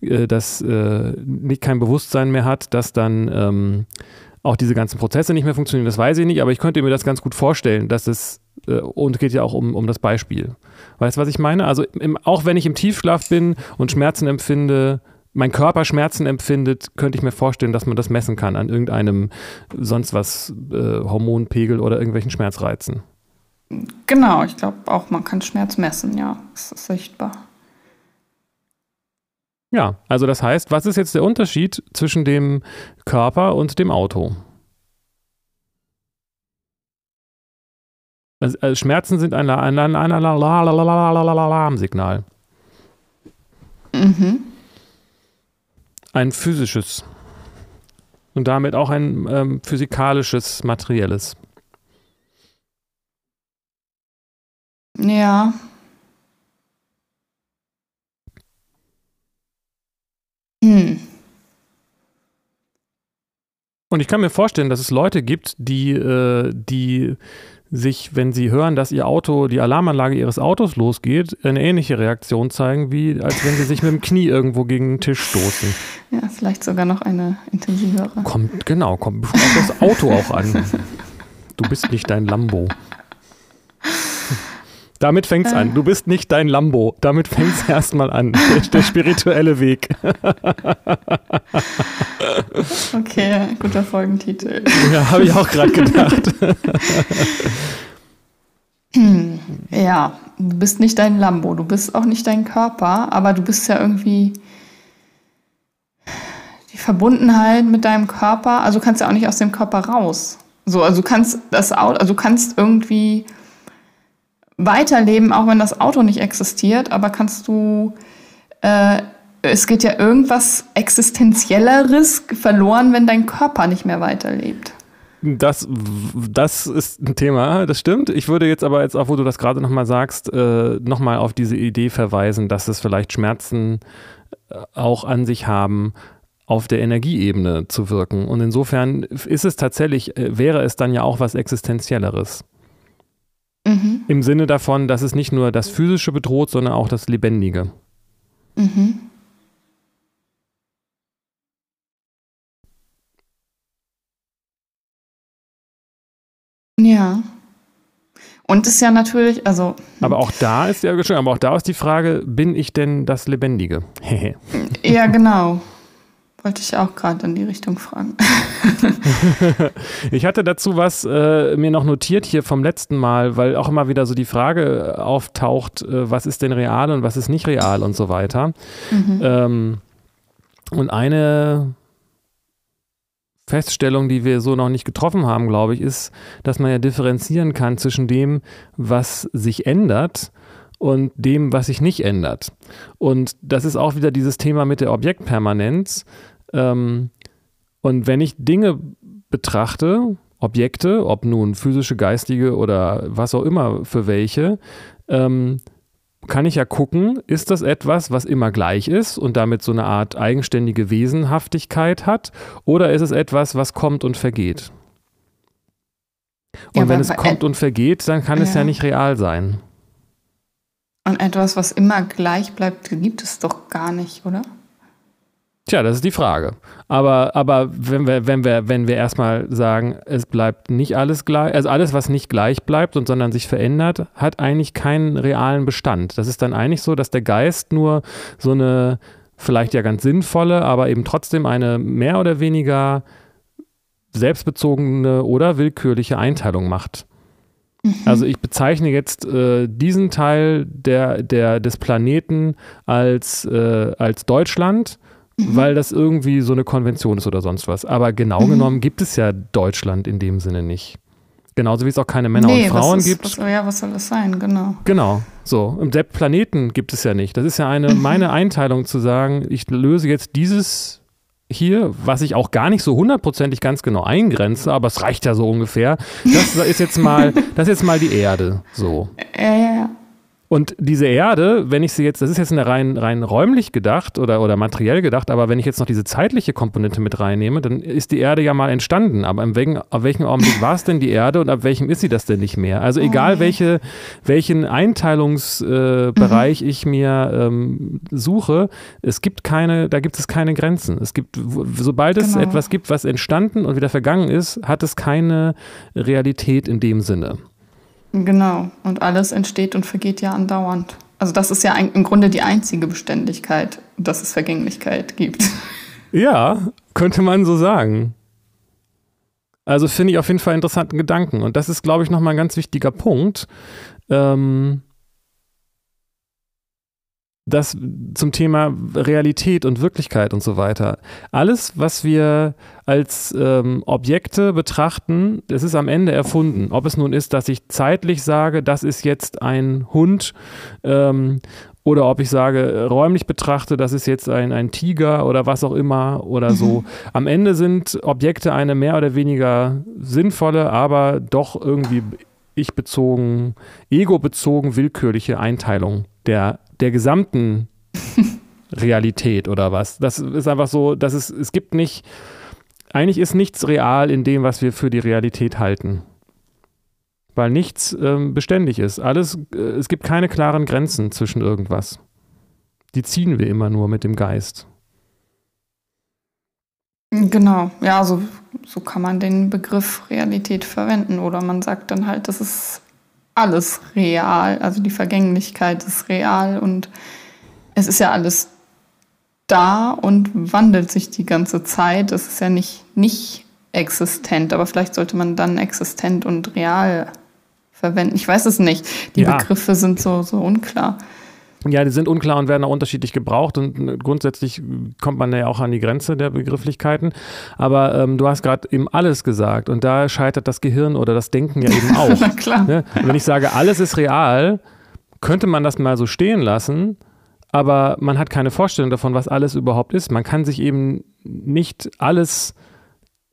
äh, das äh, nicht kein Bewusstsein mehr hat, dass dann ähm, auch diese ganzen Prozesse nicht mehr funktionieren, das weiß ich nicht, aber ich könnte mir das ganz gut vorstellen, dass es äh, und geht ja auch um, um das Beispiel. Weißt du, was ich meine? Also im, auch wenn ich im Tiefschlaf bin und Schmerzen empfinde, mein Körper Schmerzen empfindet, könnte ich mir vorstellen, dass man das messen kann an irgendeinem sonst was äh, Hormonpegel oder irgendwelchen Schmerzreizen. Genau, ich glaube auch, man kann Schmerz messen, ja, das ist sichtbar. Ja, also das heißt, was ist jetzt der Unterschied zwischen dem Körper und dem Auto? Also, also Schmerzen sind ein, ein, ein, ein Alarmsignal. Mhm ein physisches und damit auch ein ähm, physikalisches, materielles. Ja. Hm. Und ich kann mir vorstellen, dass es Leute gibt, die, äh, die sich, wenn sie hören, dass ihr Auto, die Alarmanlage ihres Autos losgeht, eine ähnliche Reaktion zeigen, wie als wenn sie sich mit dem Knie irgendwo gegen den Tisch stoßen. Ja, vielleicht sogar noch eine intensivere. Kommt, genau, kommt auf das Auto auch an. Du bist nicht dein Lambo. Damit fängt's äh. an. Du bist nicht dein Lambo. Damit fängt's erstmal an. Der, der spirituelle Weg. *laughs* okay, guter Folgentitel. Ja, habe ich auch gerade gedacht. ja, du bist nicht dein Lambo. Du bist auch nicht dein Körper, aber du bist ja irgendwie die Verbundenheit mit deinem Körper. Also du kannst ja auch nicht aus dem Körper raus. So, also du kannst das Auto, also du kannst irgendwie weiterleben, auch wenn das Auto nicht existiert, aber kannst du, äh, es geht ja irgendwas Existenzielleres verloren, wenn dein Körper nicht mehr weiterlebt. Das, das ist ein Thema, das stimmt. Ich würde jetzt aber jetzt auch, wo du das gerade nochmal sagst, äh, nochmal auf diese Idee verweisen, dass es vielleicht Schmerzen äh, auch an sich haben, auf der Energieebene zu wirken. Und insofern ist es tatsächlich, äh, wäre es dann ja auch was Existenzielleres. Mhm. Im Sinne davon, dass es nicht nur das Physische bedroht, sondern auch das Lebendige. Mhm. Ja. Und ist ja natürlich, also. Hm. Aber auch da ist ja, aber auch da ist die Frage, bin ich denn das Lebendige? *laughs* ja, genau. Wollte ich auch gerade in die Richtung fragen. *laughs* ich hatte dazu was äh, mir noch notiert hier vom letzten Mal, weil auch immer wieder so die Frage auftaucht, äh, was ist denn real und was ist nicht real und so weiter. Mhm. Ähm, und eine Feststellung, die wir so noch nicht getroffen haben, glaube ich, ist, dass man ja differenzieren kann zwischen dem, was sich ändert und dem, was sich nicht ändert. Und das ist auch wieder dieses Thema mit der Objektpermanenz. Ähm, und wenn ich Dinge betrachte, Objekte, ob nun physische, geistige oder was auch immer für welche, ähm, kann ich ja gucken, ist das etwas, was immer gleich ist und damit so eine Art eigenständige Wesenhaftigkeit hat, oder ist es etwas, was kommt und vergeht? Und ja, wenn es kommt und vergeht, dann kann ja. es ja nicht real sein. Und etwas, was immer gleich bleibt, gibt es doch gar nicht, oder? Tja, das ist die Frage. Aber, aber wenn wir, wenn wir, wenn wir erstmal sagen, es bleibt nicht alles gleich, also alles, was nicht gleich bleibt und sondern sich verändert, hat eigentlich keinen realen Bestand. Das ist dann eigentlich so, dass der Geist nur so eine vielleicht ja ganz sinnvolle, aber eben trotzdem eine mehr oder weniger selbstbezogene oder willkürliche Einteilung macht. Mhm. Also ich bezeichne jetzt äh, diesen Teil der, der, des Planeten als, äh, als Deutschland Mhm. weil das irgendwie so eine Konvention ist oder sonst was. Aber genau mhm. genommen gibt es ja Deutschland in dem Sinne nicht. Genauso wie es auch keine Männer nee, und Frauen ist, gibt. Was, ja, was soll das sein? Genau. Genau. So. Im Planeten gibt es ja nicht. Das ist ja eine, *laughs* meine Einteilung zu sagen, ich löse jetzt dieses hier, was ich auch gar nicht so hundertprozentig ganz genau eingrenze, aber es reicht ja so ungefähr. Das ist jetzt mal, *laughs* das ist jetzt mal die Erde. So. Ja, ja, ja. Und diese Erde, wenn ich sie jetzt, das ist jetzt eine rein, rein räumlich gedacht oder, oder materiell gedacht, aber wenn ich jetzt noch diese zeitliche Komponente mit reinnehme, dann ist die Erde ja mal entstanden. Aber in welchen, auf welchem Augenblick war es denn die Erde und ab welchem ist sie das denn nicht mehr? Also egal, oh. welche, welchen Einteilungsbereich äh, mhm. ich mir ähm, suche, es gibt keine, da gibt es keine Grenzen. Es gibt, sobald es genau. etwas gibt, was entstanden und wieder vergangen ist, hat es keine Realität in dem Sinne. Genau. Und alles entsteht und vergeht ja andauernd. Also das ist ja im Grunde die einzige Beständigkeit, dass es Vergänglichkeit gibt. *laughs* Ja, könnte man so sagen. Also finde ich auf jeden Fall interessanten Gedanken. Und das ist, glaube ich, nochmal ein ganz wichtiger Punkt. Ähm, das zum Thema Realität und Wirklichkeit und so weiter. Alles, was wir als ähm, Objekte betrachten, das ist am Ende erfunden. Ob es nun ist, dass ich zeitlich sage, das ist jetzt ein Hund ähm, oder ob ich sage, räumlich betrachte, das ist jetzt ein, ein Tiger oder was auch immer oder so. Mhm. Am Ende sind Objekte eine mehr oder weniger sinnvolle, aber doch irgendwie ich-bezogen, ego-bezogen willkürliche Einteilung der der gesamten *laughs* Realität oder was. Das ist einfach so, dass es, es gibt nicht, eigentlich ist nichts real in dem, was wir für die Realität halten. weil nichts ähm, beständig ist. Alles, äh, es gibt keine klaren Grenzen zwischen irgendwas. Die ziehen wir immer nur mit dem Geist. Genau, ja, so, so kann man den Begriff Realität verwenden. Oder man sagt dann halt, das ist alles real. Also die Vergänglichkeit ist real und es ist ja alles da und wandelt sich die ganze Zeit. Es ist ja nicht, nicht existent, aber vielleicht sollte man dann existent und real verwenden. Ich weiß es nicht. Die ja. Begriffe sind so, so unklar. Ja, die sind unklar und werden auch unterschiedlich gebraucht und äh, grundsätzlich kommt man ja auch an die Grenze der Begrifflichkeiten. Aber ähm, du hast gerade eben alles gesagt und da scheitert das Gehirn oder das Denken ja eben *laughs* auch. Na klar. Ne? wenn ich sage, alles ist real, könnte man das mal so stehen lassen, aber man hat keine Vorstellung davon, was alles überhaupt ist. Man kann sich eben nicht alles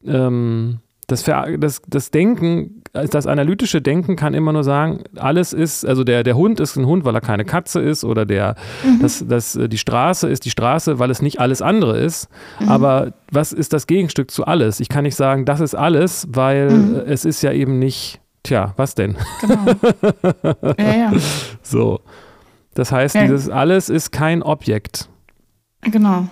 ähm, das, das, das Denken, das analytische Denken kann immer nur sagen, alles ist, also der, der Hund ist ein Hund, weil er keine Katze ist oder der, mhm. das, das, die Straße ist die Straße, weil es nicht alles andere ist. Mhm. Aber was ist das Gegenstück zu alles? Ich kann nicht sagen, das ist alles, weil mhm. es ist ja eben nicht, tja, was denn? Genau. *laughs* ja, ja. So. Das heißt, ja. dieses alles ist kein Objekt. Genau.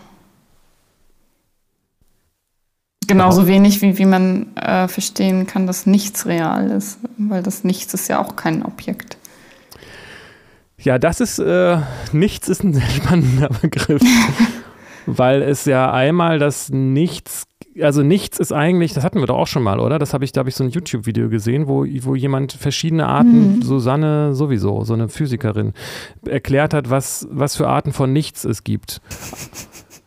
Genauso wenig, wie, wie man äh, verstehen kann, dass nichts real ist, weil das Nichts ist ja auch kein Objekt. Ja, das ist, äh, nichts ist ein sehr *laughs* spannender Begriff, *laughs* weil es ja einmal das Nichts, also nichts ist eigentlich, das hatten wir doch auch schon mal, oder? Das habe ich, da habe ich so ein YouTube-Video gesehen, wo, wo jemand verschiedene Arten, mhm. Susanne sowieso, so eine Physikerin, erklärt hat, was, was für Arten von Nichts es gibt.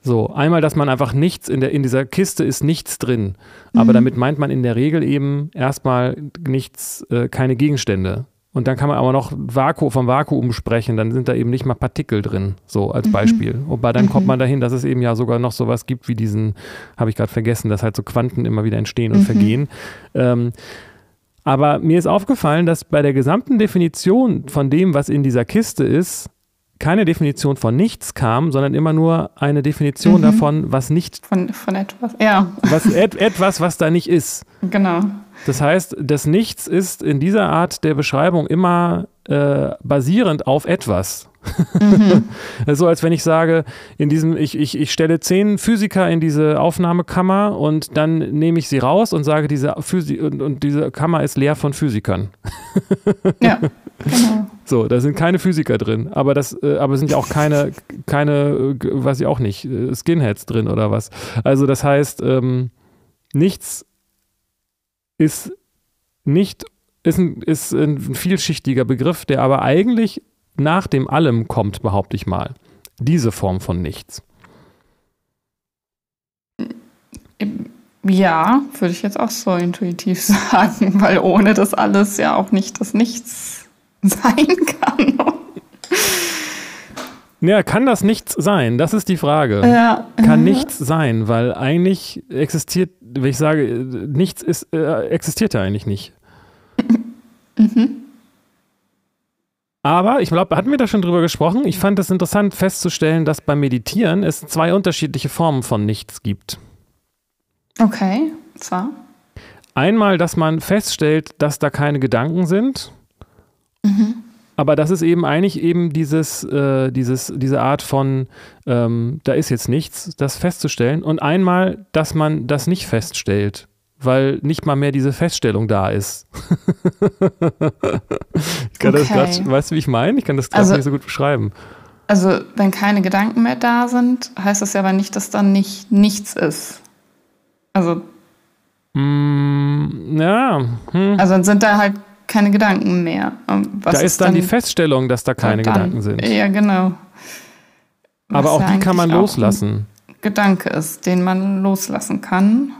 So, einmal, dass man einfach nichts in, der, in dieser Kiste ist nichts drin. Aber mhm. damit meint man in der Regel eben erstmal nichts, äh, keine Gegenstände. Und dann kann man aber noch Vaku vom Vakuum sprechen, dann sind da eben nicht mal Partikel drin, so als mhm. Beispiel. Wobei dann mhm. kommt man dahin, dass es eben ja sogar noch sowas gibt wie diesen, habe ich gerade vergessen, dass halt so Quanten immer wieder entstehen und mhm. vergehen. Ähm, aber mir ist aufgefallen, dass bei der gesamten Definition von dem, was in dieser Kiste ist, keine Definition von nichts kam, sondern immer nur eine Definition mhm. davon, was nicht. Von, von etwas, ja. Was, et, etwas, was da nicht ist. Genau. Das heißt, das Nichts ist in dieser Art der Beschreibung immer äh, basierend auf etwas. Mhm. *laughs* so als wenn ich sage, in diesem, ich, ich, ich stelle zehn Physiker in diese Aufnahmekammer und dann nehme ich sie raus und sage, diese Physi und, und diese Kammer ist leer von Physikern. ja, genau. So, da sind keine Physiker drin, aber das, äh, aber sind ja auch keine, keine, äh, weiß ich auch nicht, äh, Skinheads drin oder was. Also das heißt, ähm, nichts ist nicht, ist ein, ist ein vielschichtiger Begriff, der aber eigentlich nach dem Allem kommt, behaupte ich mal. Diese Form von nichts. Ja, würde ich jetzt auch so intuitiv *laughs* sagen, weil ohne das alles ja auch nicht das Nichts *laughs* sein kann. Ja, kann das nichts sein? Das ist die Frage. Ja. Kann nichts sein, weil eigentlich existiert, wenn ich sage, nichts ist, äh, existiert ja eigentlich nicht. *laughs* Mhm. Aber ich glaube, hatten wir da schon drüber gesprochen? Ich fand es interessant festzustellen, dass beim Meditieren es zwei unterschiedliche Formen von Nichts gibt. Okay, zwar. Einmal, dass man feststellt, dass da keine Gedanken sind. Mhm. Aber das ist eben eigentlich eben dieses, äh, dieses, diese Art von, ähm, da ist jetzt nichts, das festzustellen. Und einmal, dass man das nicht feststellt weil nicht mal mehr diese Feststellung da ist. *laughs* ich kann okay. das grad, weißt du, wie ich meine? Ich kann das gerade also, nicht so gut beschreiben. Also, wenn keine Gedanken mehr da sind, heißt das ja aber nicht, dass dann nicht nichts ist. Also. Mm, ja. Hm. Also dann sind da halt keine Gedanken mehr. Was da ist dann, dann, die Feststellung, dass da keine dann, Gedanken sind. Ja, genau. Was aber auch die kann man loslassen. Gedanke ist, den man loslassen kann.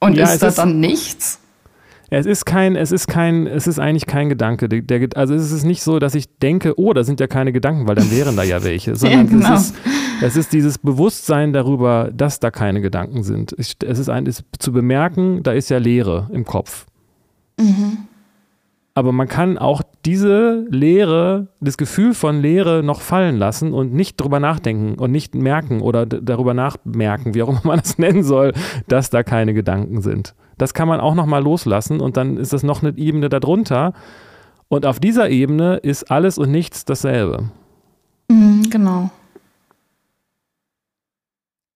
Und ja, ist das ist, dann nichts? Es ist kein, es ist kein, es ist eigentlich kein Gedanke. Der, der, also es ist nicht so, dass ich denke, oh, da sind ja keine Gedanken, weil dann wären da ja welche. *laughs* Sondern ja, genau. es, ist, es ist dieses Bewusstsein darüber, dass da keine Gedanken sind. Es ist, ein, ist zu bemerken, da ist ja Leere im Kopf. Mhm. Aber man kann auch diese Leere, das Gefühl von Leere noch fallen lassen und nicht drüber nachdenken und nicht merken oder darüber nachmerken, wie auch immer man das *laughs* nennen soll, dass da keine Gedanken sind. Das kann man auch nochmal loslassen und dann ist das noch eine Ebene darunter. Und auf dieser Ebene ist alles und nichts dasselbe. Mhm, genau.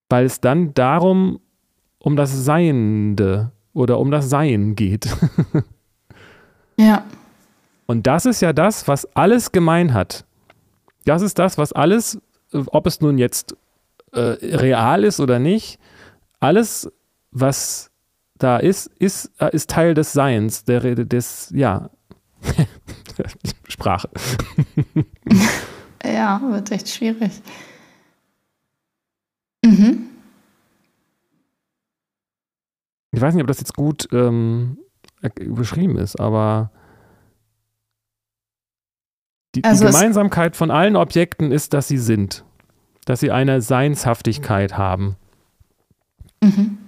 Weil es dann darum, um das Seiende oder um das Sein geht. *laughs* ja. Und das ist ja das, was alles gemein hat. Das ist das, was alles, ob es nun jetzt äh, real ist oder nicht, alles, was da ist, ist, äh, ist Teil des Seins, der, des, ja, *laughs* Sprache. *laughs* ja, wird echt schwierig. Mhm. Ich weiß nicht, ob das jetzt gut ähm, beschrieben ist, aber die, also die Gemeinsamkeit von allen Objekten ist, dass sie sind, dass sie eine Seinshaftigkeit haben. Mhm.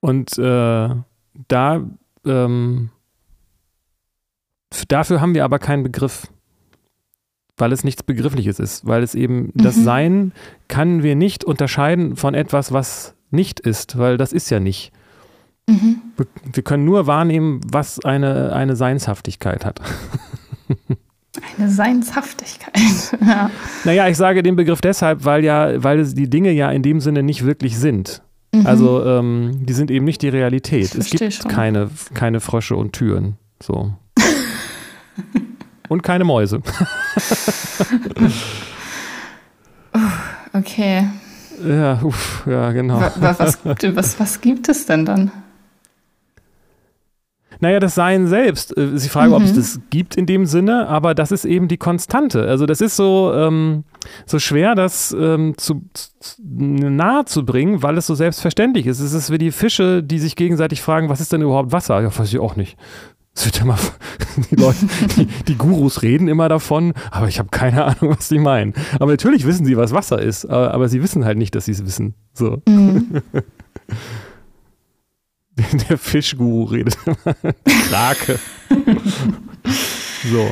Und äh, da ähm, dafür haben wir aber keinen Begriff, weil es nichts Begriffliches ist, weil es eben mhm. das Sein kann wir nicht unterscheiden von etwas, was nicht ist, weil das ist ja nicht. Mhm. Wir, können nur wahrnehmen, was eine, eine Seinshaftigkeit hat. Eine Seinshaftigkeit. *laughs* ja. Naja, ich sage den Begriff deshalb, weil ja, weil die Dinge ja in dem Sinne nicht wirklich sind. Mhm. Also ähm, die sind eben nicht die Realität. Es gibt keine, keine Frösche und Türen. So. *laughs* und keine Mäuse. *laughs* okay. Ja, uff, ja, genau. Was, was, was, was gibt es denn dann? Naja, das Sein selbst. Äh, ist die Frage, mhm. ob es mhm. das gibt in dem Sinne, aber das ist eben die Konstante. Also das ist so, ähm, so schwer, das ähm, zu, zu, nahe zu bringen, weil es so selbstverständlich ist. Es ist wie die Fische, die sich gegenseitig fragen, was ist denn überhaupt Wasser? Ja, weiß ich auch nicht. Es wird immer, *laughs* die Leute, die, die, Gurus reden immer davon, aber ich habe keine Ahnung, was sie meinen. Aber natürlich wissen sie, was Wasser ist, aber, aber sie wissen halt nicht, dass sie es wissen. So. Mhm. *laughs* *laughs* Der Fischguru redet immer. Krake. so.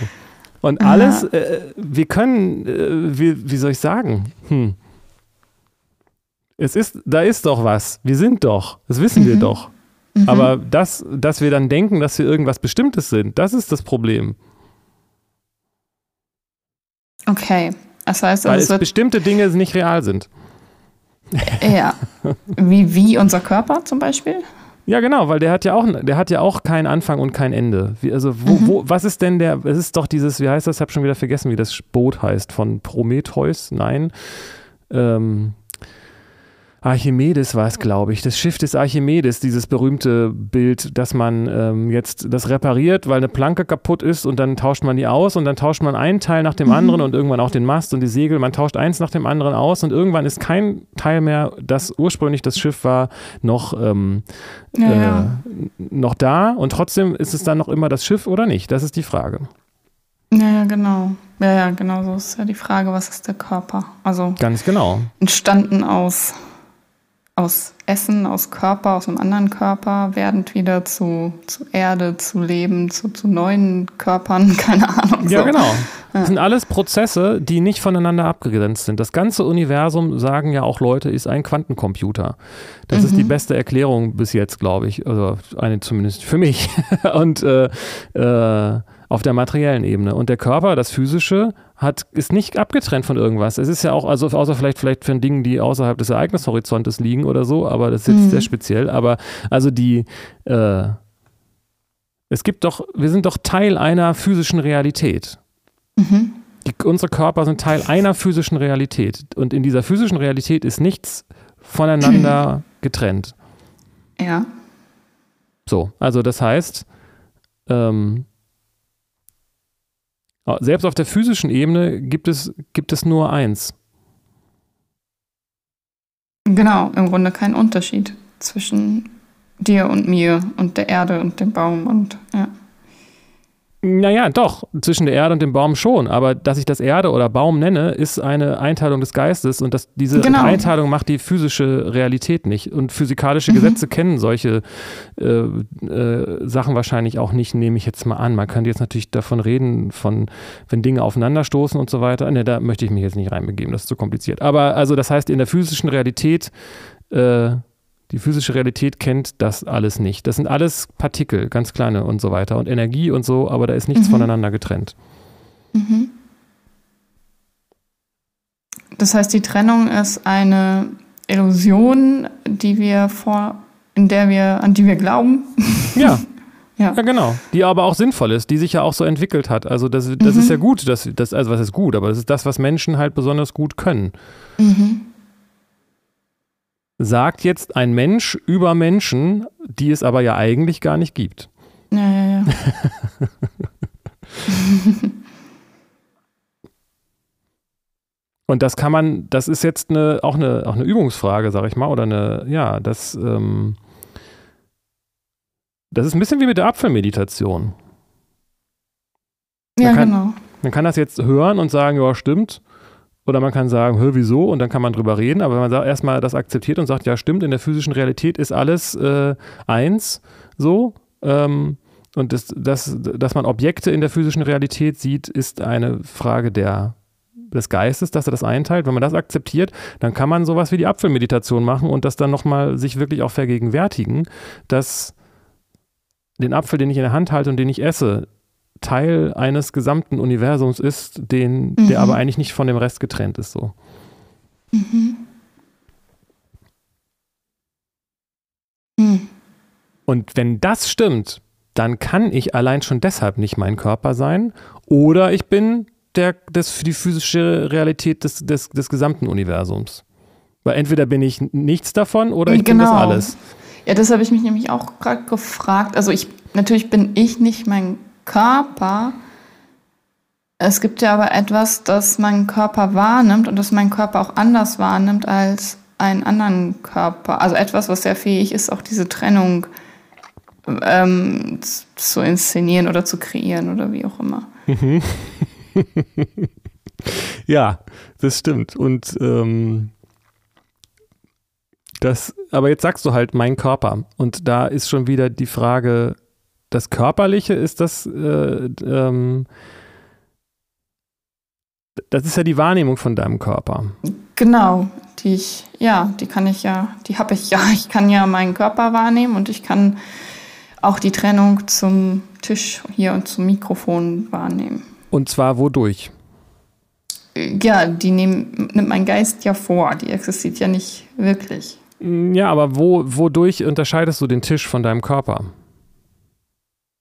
Und alles, äh, wir können, äh, wie, wie soll ich sagen? Hm. Es ist, da ist doch was. Wir sind doch. Das wissen mhm. wir doch. Mhm. Aber das, dass wir dann denken, dass wir irgendwas Bestimmtes sind, das ist das Problem. Okay. Das heißt, also Weil es bestimmte Dinge nicht real sind. Ja. *laughs* Wie, wie unser Körper zum Beispiel? Ja, genau, weil der hat ja auch, der hat ja auch keinen Anfang und kein Ende. Wie, also, wo, mhm. wo, was ist denn der, es ist doch dieses, wie heißt das, ich habe schon wieder vergessen, wie das Boot heißt, von Prometheus, nein. Ähm, Archimedes war es, glaube ich. Das Schiff des Archimedes, dieses berühmte Bild, dass man ähm, jetzt das repariert, weil eine Planke kaputt ist und dann tauscht man die aus und dann tauscht man einen Teil nach dem mhm. anderen und irgendwann auch den Mast und die Segel. Man tauscht eins nach dem anderen aus und irgendwann ist kein Teil mehr, das ursprünglich das Schiff war, noch, ähm, ja, äh, ja. noch da und trotzdem ist es dann noch immer das Schiff oder nicht? Das ist die Frage. Ja, ja, genau. Ja, ja, genau so ist ja die Frage, was ist der Körper? Also ganz genau. Entstanden aus aus Essen, aus Körper, aus einem anderen Körper, werdend wieder zu, zu Erde, zu Leben, zu, zu neuen Körpern, *laughs* keine Ahnung. Ja, so. genau. Das sind alles Prozesse, die nicht voneinander abgegrenzt sind. Das ganze Universum, sagen ja auch Leute, ist ein Quantencomputer. Das mhm. ist die mhm. beste Erklärung bis jetzt, glaube ich. Also eine zumindest für mich. *laughs* Und äh, äh, auf der materiellen Ebene. Und der Körper, das Physische, hat, ist nicht abgetrennt von irgendwas. Es ist ja auch, also außer vielleicht, vielleicht von Dingen, die außerhalb des Ereignishorizontes liegen oder so, aber das ist jetzt mhm. sehr speziell. Aber also die, äh, es gibt doch, wir sind doch Teil einer physischen Realität. Mhm. Die, unsere Körper sind Teil einer physischen Realität. Und in dieser physischen Realität ist nichts voneinander getrennt. Ja. So, also das heißt, ähm, selbst auf der physischen Ebene gibt es, gibt es nur eins. Genau, im Grunde kein Unterschied zwischen dir und mir und der Erde und dem Baum und ja. Naja, doch, zwischen der Erde und dem Baum schon. Aber dass ich das Erde oder Baum nenne, ist eine Einteilung des Geistes und das, diese genau. Einteilung macht die physische Realität nicht. Und physikalische mhm. Gesetze kennen solche äh, äh, Sachen wahrscheinlich auch nicht, nehme ich jetzt mal an. Man könnte jetzt natürlich davon reden, von wenn Dinge aufeinanderstoßen und so weiter. Ne, da möchte ich mich jetzt nicht reinbegeben, das ist zu kompliziert. Aber also das heißt, in der physischen Realität äh, Die physische Realität kennt das alles nicht. Das sind alles Partikel, ganz kleine und so weiter und Energie und so, aber da ist nichts mhm. voneinander getrennt. Mhm. Das heißt, die Trennung ist eine Illusion, die wir vor, in der wir, an die wir glauben. Ja. *laughs* ja. ja. genau. Die aber auch sinnvoll ist, die sich ja auch so entwickelt hat. Also das, das mhm. ist ja gut, das, das, also was ist gut, aber das ist das, was Menschen halt besonders gut können. Mhm. Sagt jetzt ein Mensch über Menschen, die es aber ja eigentlich gar nicht gibt. Ja, ja, ja. *laughs* Und das kann man, das ist jetzt eine, auch, eine, auch eine Übungsfrage, sag ich mal, oder eine, ja, das, ähm, das ist ein bisschen wie mit der Apfelmeditation. Ja, kann, genau. Man kann das jetzt hören und sagen, ja, stimmt. Oder man kann sagen, hör, wieso? Und dann kann man drüber reden. Aber wenn man erstmal das akzeptiert und sagt, ja, stimmt, in der physischen Realität ist alles äh, eins, so. Ähm, und das, das, dass man Objekte in der physischen Realität sieht, ist eine Frage der des Geistes, dass er das einteilt. Wenn man das akzeptiert, dann kann man sowas wie die Apfelmeditation machen und das dann nochmal sich wirklich auch vergegenwärtigen, dass den Apfel, den ich in der Hand halte und den ich esse, Teil eines gesamten Universums ist, den, mhm. der aber eigentlich nicht von dem Rest getrennt ist. So. Mhm. Mhm. Und wenn das stimmt, dann kann ich allein schon deshalb nicht mein Körper sein oder ich bin der, das für die physische Realität des, des, des gesamten Universums. Weil entweder bin ich nichts davon oder ich genau. bin das genau. alles. Ja, das habe ich mich nämlich auch gerade gefragt. Also ich, natürlich bin ich nicht mein Körper. Es gibt ja aber etwas, das mein Körper wahrnimmt und das mein Körper auch anders wahrnimmt als einen anderen Körper. Also etwas, was sehr fähig ist, auch diese Trennung ähm, zu inszenieren oder zu kreieren oder wie auch immer. Mhm. *laughs* ja, das stimmt. Und ähm, das, aber jetzt sagst du halt mein Körper. Und da ist schon wieder die Frage, das Körperliche ist das, äh, ähm, das ist ja die Wahrnehmung von deinem Körper. Genau, die ich, ja, die kann ich ja, die habe ich ja. *laughs* Ich kann ja meinen Körper wahrnehmen und ich kann auch die Trennung zum Tisch hier und zum Mikrofon wahrnehmen. Und zwar wodurch? Ja, die nehmen, nimmt mein Geist ja vor. Die existiert ja nicht wirklich. Ja, aber wo, wodurch unterscheidest du den Tisch von deinem Körper?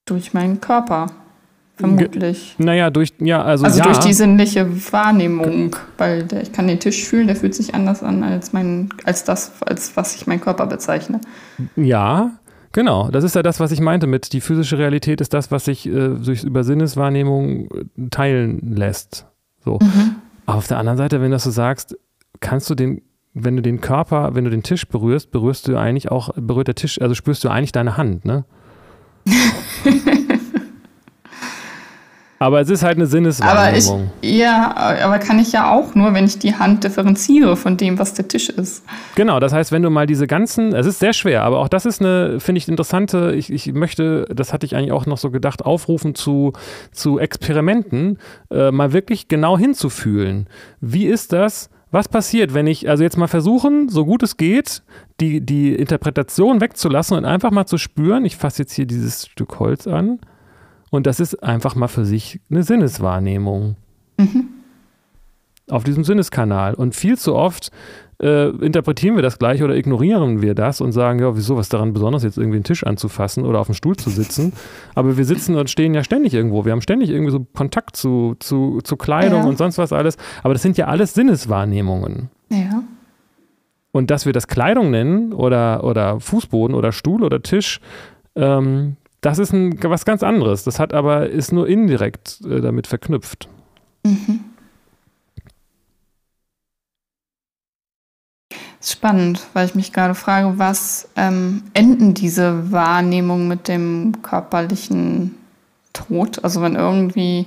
Durch meinen Körper. Vermutlich. Ge naja, durch, ja, also. Also ja. durch die sinnliche Wahrnehmung, weil der, ich kann den Tisch fühlen, der fühlt sich anders an als mein, als das, als was ich meinen Körper bezeichne. Ja, Genau, das ist ja das, was ich meinte mit, die physische Realität ist das, was sich äh, durch über Sinneswahrnehmung äh, teilen lässt. So. Mhm. Aber auf der anderen Seite, wenn du das so sagst, kannst du den, wenn du den Körper, wenn du den Tisch berührst, berührst du eigentlich auch, berührt der Tisch, also spürst du eigentlich deine Hand, ne? *laughs* Aber es ist halt eine Sinneswahrnehmung. Aber ich, ja, aber kann ich ja auch nur, wenn ich die Hand differenziere von dem, was der Tisch ist. Genau, das heißt, wenn du mal diese ganzen, es ist sehr schwer, aber auch das ist eine, finde ich, interessante, ich, ich möchte, das hatte ich eigentlich auch noch so gedacht, aufrufen zu, zu Experimenten, äh, mal wirklich genau hinzufühlen. Wie ist das? Was passiert, wenn ich, also jetzt mal versuchen, so gut es geht, die, die Interpretation wegzulassen und einfach mal zu spüren, ich fasse jetzt hier dieses Stück Holz an, und das ist einfach mal für sich eine Sinneswahrnehmung. Mhm. Auf diesem Sinneskanal. Und viel zu oft äh, interpretieren wir das gleich oder ignorieren wir das und sagen, ja, wieso, was daran besonders, jetzt irgendwie einen Tisch anzufassen oder auf dem Stuhl zu sitzen. Aber wir sitzen und stehen ja ständig irgendwo. Wir haben ständig irgendwie so Kontakt zu, zu, zu Kleidung ja. und sonst was alles. Aber das sind ja alles Sinneswahrnehmungen. Ja. Und dass wir das Kleidung nennen oder, oder Fußboden oder Stuhl oder Tisch, ähm, das ist ein, was ganz anderes. Das hat aber, ist nur indirekt äh, damit verknüpft. Mhm. Spannend, weil ich mich gerade frage, was ähm, enden diese Wahrnehmungen mit dem körperlichen Tod? Also wenn irgendwie,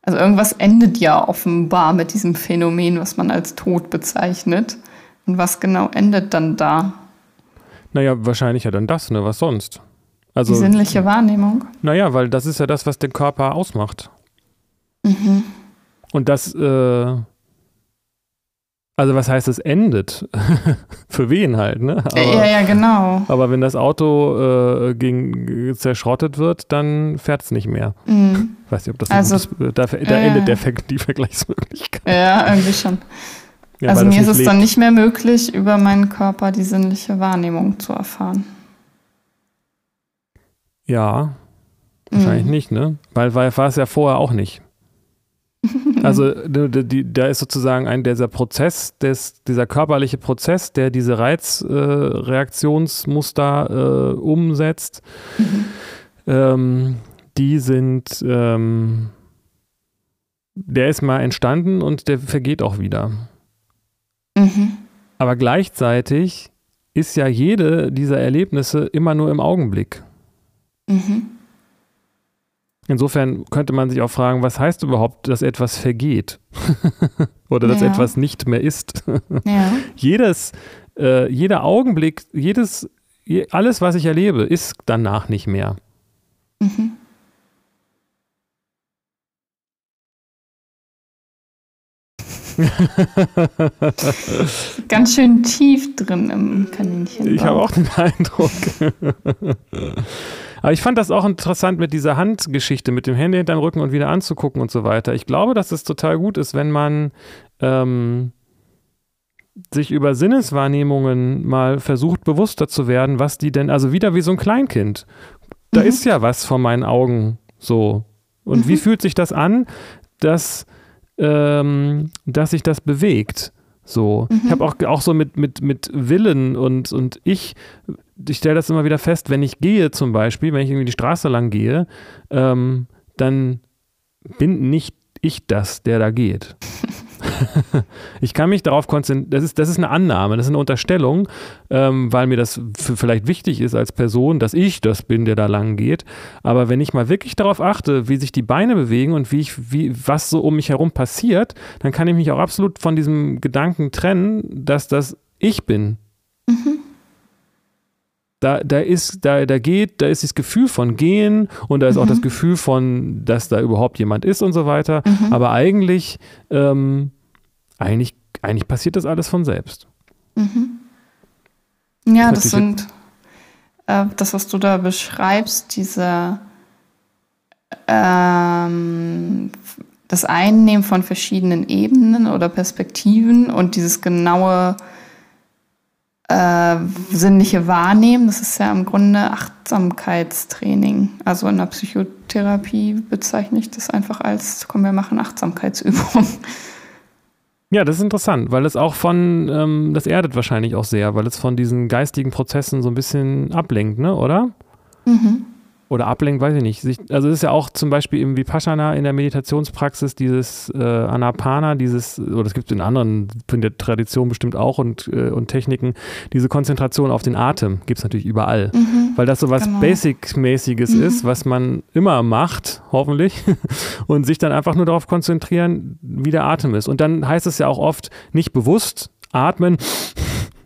also irgendwas endet ja offenbar mit diesem Phänomen, was man als Tod bezeichnet. Und was genau endet dann da? Naja, wahrscheinlich ja dann das, ne? Was sonst? Also, die sinnliche Wahrnehmung? Naja, weil das ist ja das, was den Körper ausmacht. Mhm. Und das, äh, Also was heißt es endet? *laughs* Für wen halt, ne? Aber, ja, ja, genau. Aber wenn das Auto äh, gegen, zerschrottet wird, dann fährt es nicht mehr. Mhm. Ich weiß nicht, ob das also, gutes, da, da äh, endet der, die Vergleichsmöglichkeit. Ja, irgendwie schon. Ja, also mir ist es lebt. dann nicht mehr möglich, über meinen Körper die sinnliche Wahrnehmung zu erfahren. Ja, wahrscheinlich mhm. nicht, ne? Weil, weil war es ja vorher auch nicht. *laughs* Also die, da ist sozusagen ein dieser Prozess, des, dieser körperliche Prozess, der diese Reizreaktionsmuster äh, äh, umsetzt, mhm. ähm, die sind, ähm, der ist mal entstanden und der vergeht auch wieder. Mhm. Aber gleichzeitig ist ja jede dieser Erlebnisse immer nur im Augenblick. Mhm. Insofern könnte man sich auch fragen, was heißt überhaupt, dass etwas vergeht *laughs* oder dass ja. etwas nicht mehr ist. *laughs* ja. Jedes, äh, jeder Augenblick, jedes, alles, was ich erlebe, ist danach nicht mehr. Mhm. *laughs* Ganz schön tief drin im Kaninchen. Ich habe auch den Eindruck. Aber ich fand das auch interessant mit dieser Handgeschichte, mit dem Handy hinterm Rücken und wieder anzugucken und so weiter. Ich glaube, dass es total gut ist, wenn man ähm, sich über Sinneswahrnehmungen mal versucht, bewusster zu werden, was die denn, also wieder wie so ein Kleinkind. Da mhm. ist ja was vor meinen Augen so. Und mhm. wie fühlt sich das an, dass, ähm, dass sich das bewegt? So. Mhm. Ich habe auch, auch so mit, mit, mit Willen und, und ich, ich stelle das immer wieder fest, wenn ich gehe zum Beispiel, wenn ich irgendwie die Straße lang gehe, ähm, dann bin nicht ich das, der da geht. *laughs* ich kann mich darauf konzentrieren, das ist, das ist eine Annahme, das ist eine Unterstellung, ähm, weil mir das vielleicht wichtig ist als Person, dass ich das bin, der da lang geht. Aber wenn ich mal wirklich darauf achte, wie sich die Beine bewegen und wie ich, wie, was so um mich herum passiert, dann kann ich mich auch absolut von diesem Gedanken trennen, dass das ich bin. Mhm da, da ist, da, da geht, da ist das Gefühl von gehen und da ist mhm. auch das mhm. Gefühl von, dass da überhaupt jemand ist und so weiter. Mhm. Aber eigentlich, ähm, eigentlich, eigentlich passiert das alles von selbst. Mhm. Ja, das, das sind äh, das, was du da beschreibst, diese ähm, das Einnehmen von verschiedenen Ebenen oder Perspektiven und dieses genaue äh, sinnliche Wahrnehmen. Das ist ja im Grunde Achtsamkeitstraining. Also in der Psychotherapie bezeichne ich das einfach als, komm, wir machen Achtsamkeitsübungen. Ja, das ist interessant, weil es auch von, ähm, das erdet wahrscheinlich auch sehr, weil es von diesen geistigen Prozessen so ein bisschen ablenkt, ne, oder? Mhm oder ablenkt, weiß ich nicht. also es ist ja auch zum Beispiel im Vipassana in der Meditationspraxis dieses äh, Anapana, dieses, oder es gibt es in anderen, in der Tradition bestimmt auch und, äh, und Techniken, diese Konzentration auf den Atem gibt es natürlich überall. Mhm, weil das so was genau. Basic-mäßiges mhm. ist, was man immer macht, hoffentlich, *laughs* und sich dann einfach nur darauf konzentrieren, wie der Atem ist. Und dann heißt es ja auch oft nicht bewusst atmen,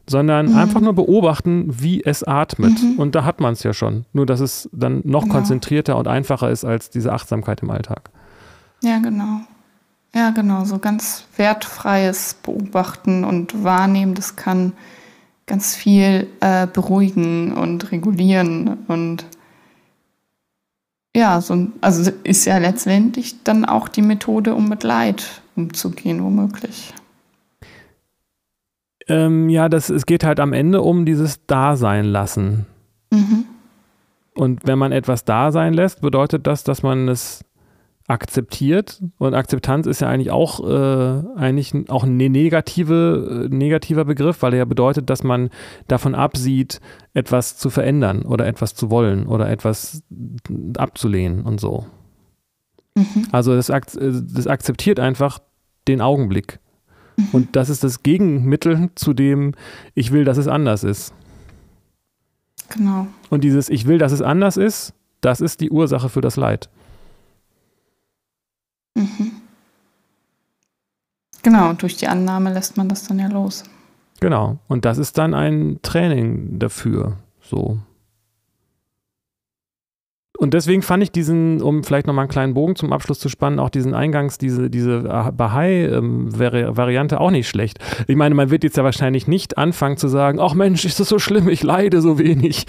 sondern mhm. einfach nur beobachten, wie es atmet. Mhm. Und da hat man es ja schon. Nur, dass es dann noch genau. konzentrierter und einfacher ist als diese Achtsamkeit im Alltag. Ja, genau. Ja, genau. So ganz wertfreies Beobachten und Wahrnehmen, das kann ganz viel äh, beruhigen und regulieren und ja, so, also ist ja letztendlich dann auch die Methode, um mit Leid umzugehen, womöglich. Ähm, ja, das, es geht halt am Ende um dieses Dasein lassen. Mhm. Und wenn man etwas da sein lässt, bedeutet das, dass man es akzeptiert. Und Akzeptanz ist ja eigentlich auch, äh, eigentlich auch ein negative, äh, negativer Begriff, weil er ja bedeutet, dass man davon absieht, etwas zu verändern oder etwas zu wollen oder etwas abzulehnen und so. Mhm. Also das, das akzeptiert einfach den Augenblick. Und das ist das Gegenmittel zu dem, ich will, dass es anders ist. Genau. Und dieses, ich will, dass es anders ist, das ist die Ursache für das Leid. Mhm. Genau, durch die Annahme lässt man das dann ja los. Genau. Und das ist dann ein Training dafür. So. Und deswegen fand ich diesen, um vielleicht nochmal einen kleinen Bogen zum Abschluss zu spannen, auch diesen Eingangs, diese, diese Bahai-Variante auch nicht schlecht. Ich meine, man wird jetzt ja wahrscheinlich nicht anfangen zu sagen, ach Mensch, ist das so schlimm, ich leide so wenig.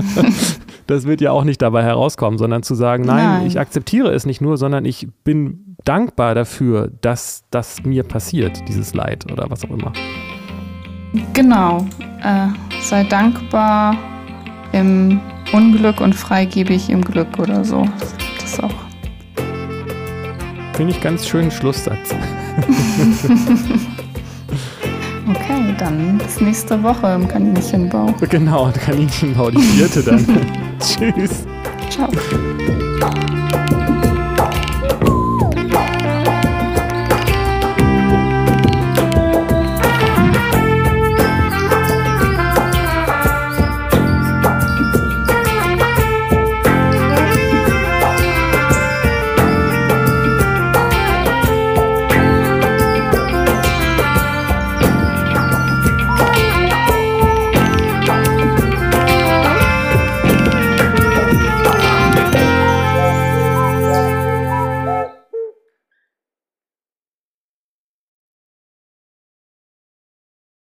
*laughs* das wird ja auch nicht dabei herauskommen, sondern zu sagen, nein, nein, ich akzeptiere es nicht nur, sondern ich bin dankbar dafür, dass das mir passiert, dieses Leid oder was auch immer. Genau. Äh, sei dankbar im Unglück und freigebig im Glück oder so. Das auch. Finde ich ganz schönen Schlusssatz. *laughs* okay, dann bis nächste Woche im Kaninchenbau. Genau, Kaninchenbau, die vierte dann. *laughs* Tschüss. Ciao.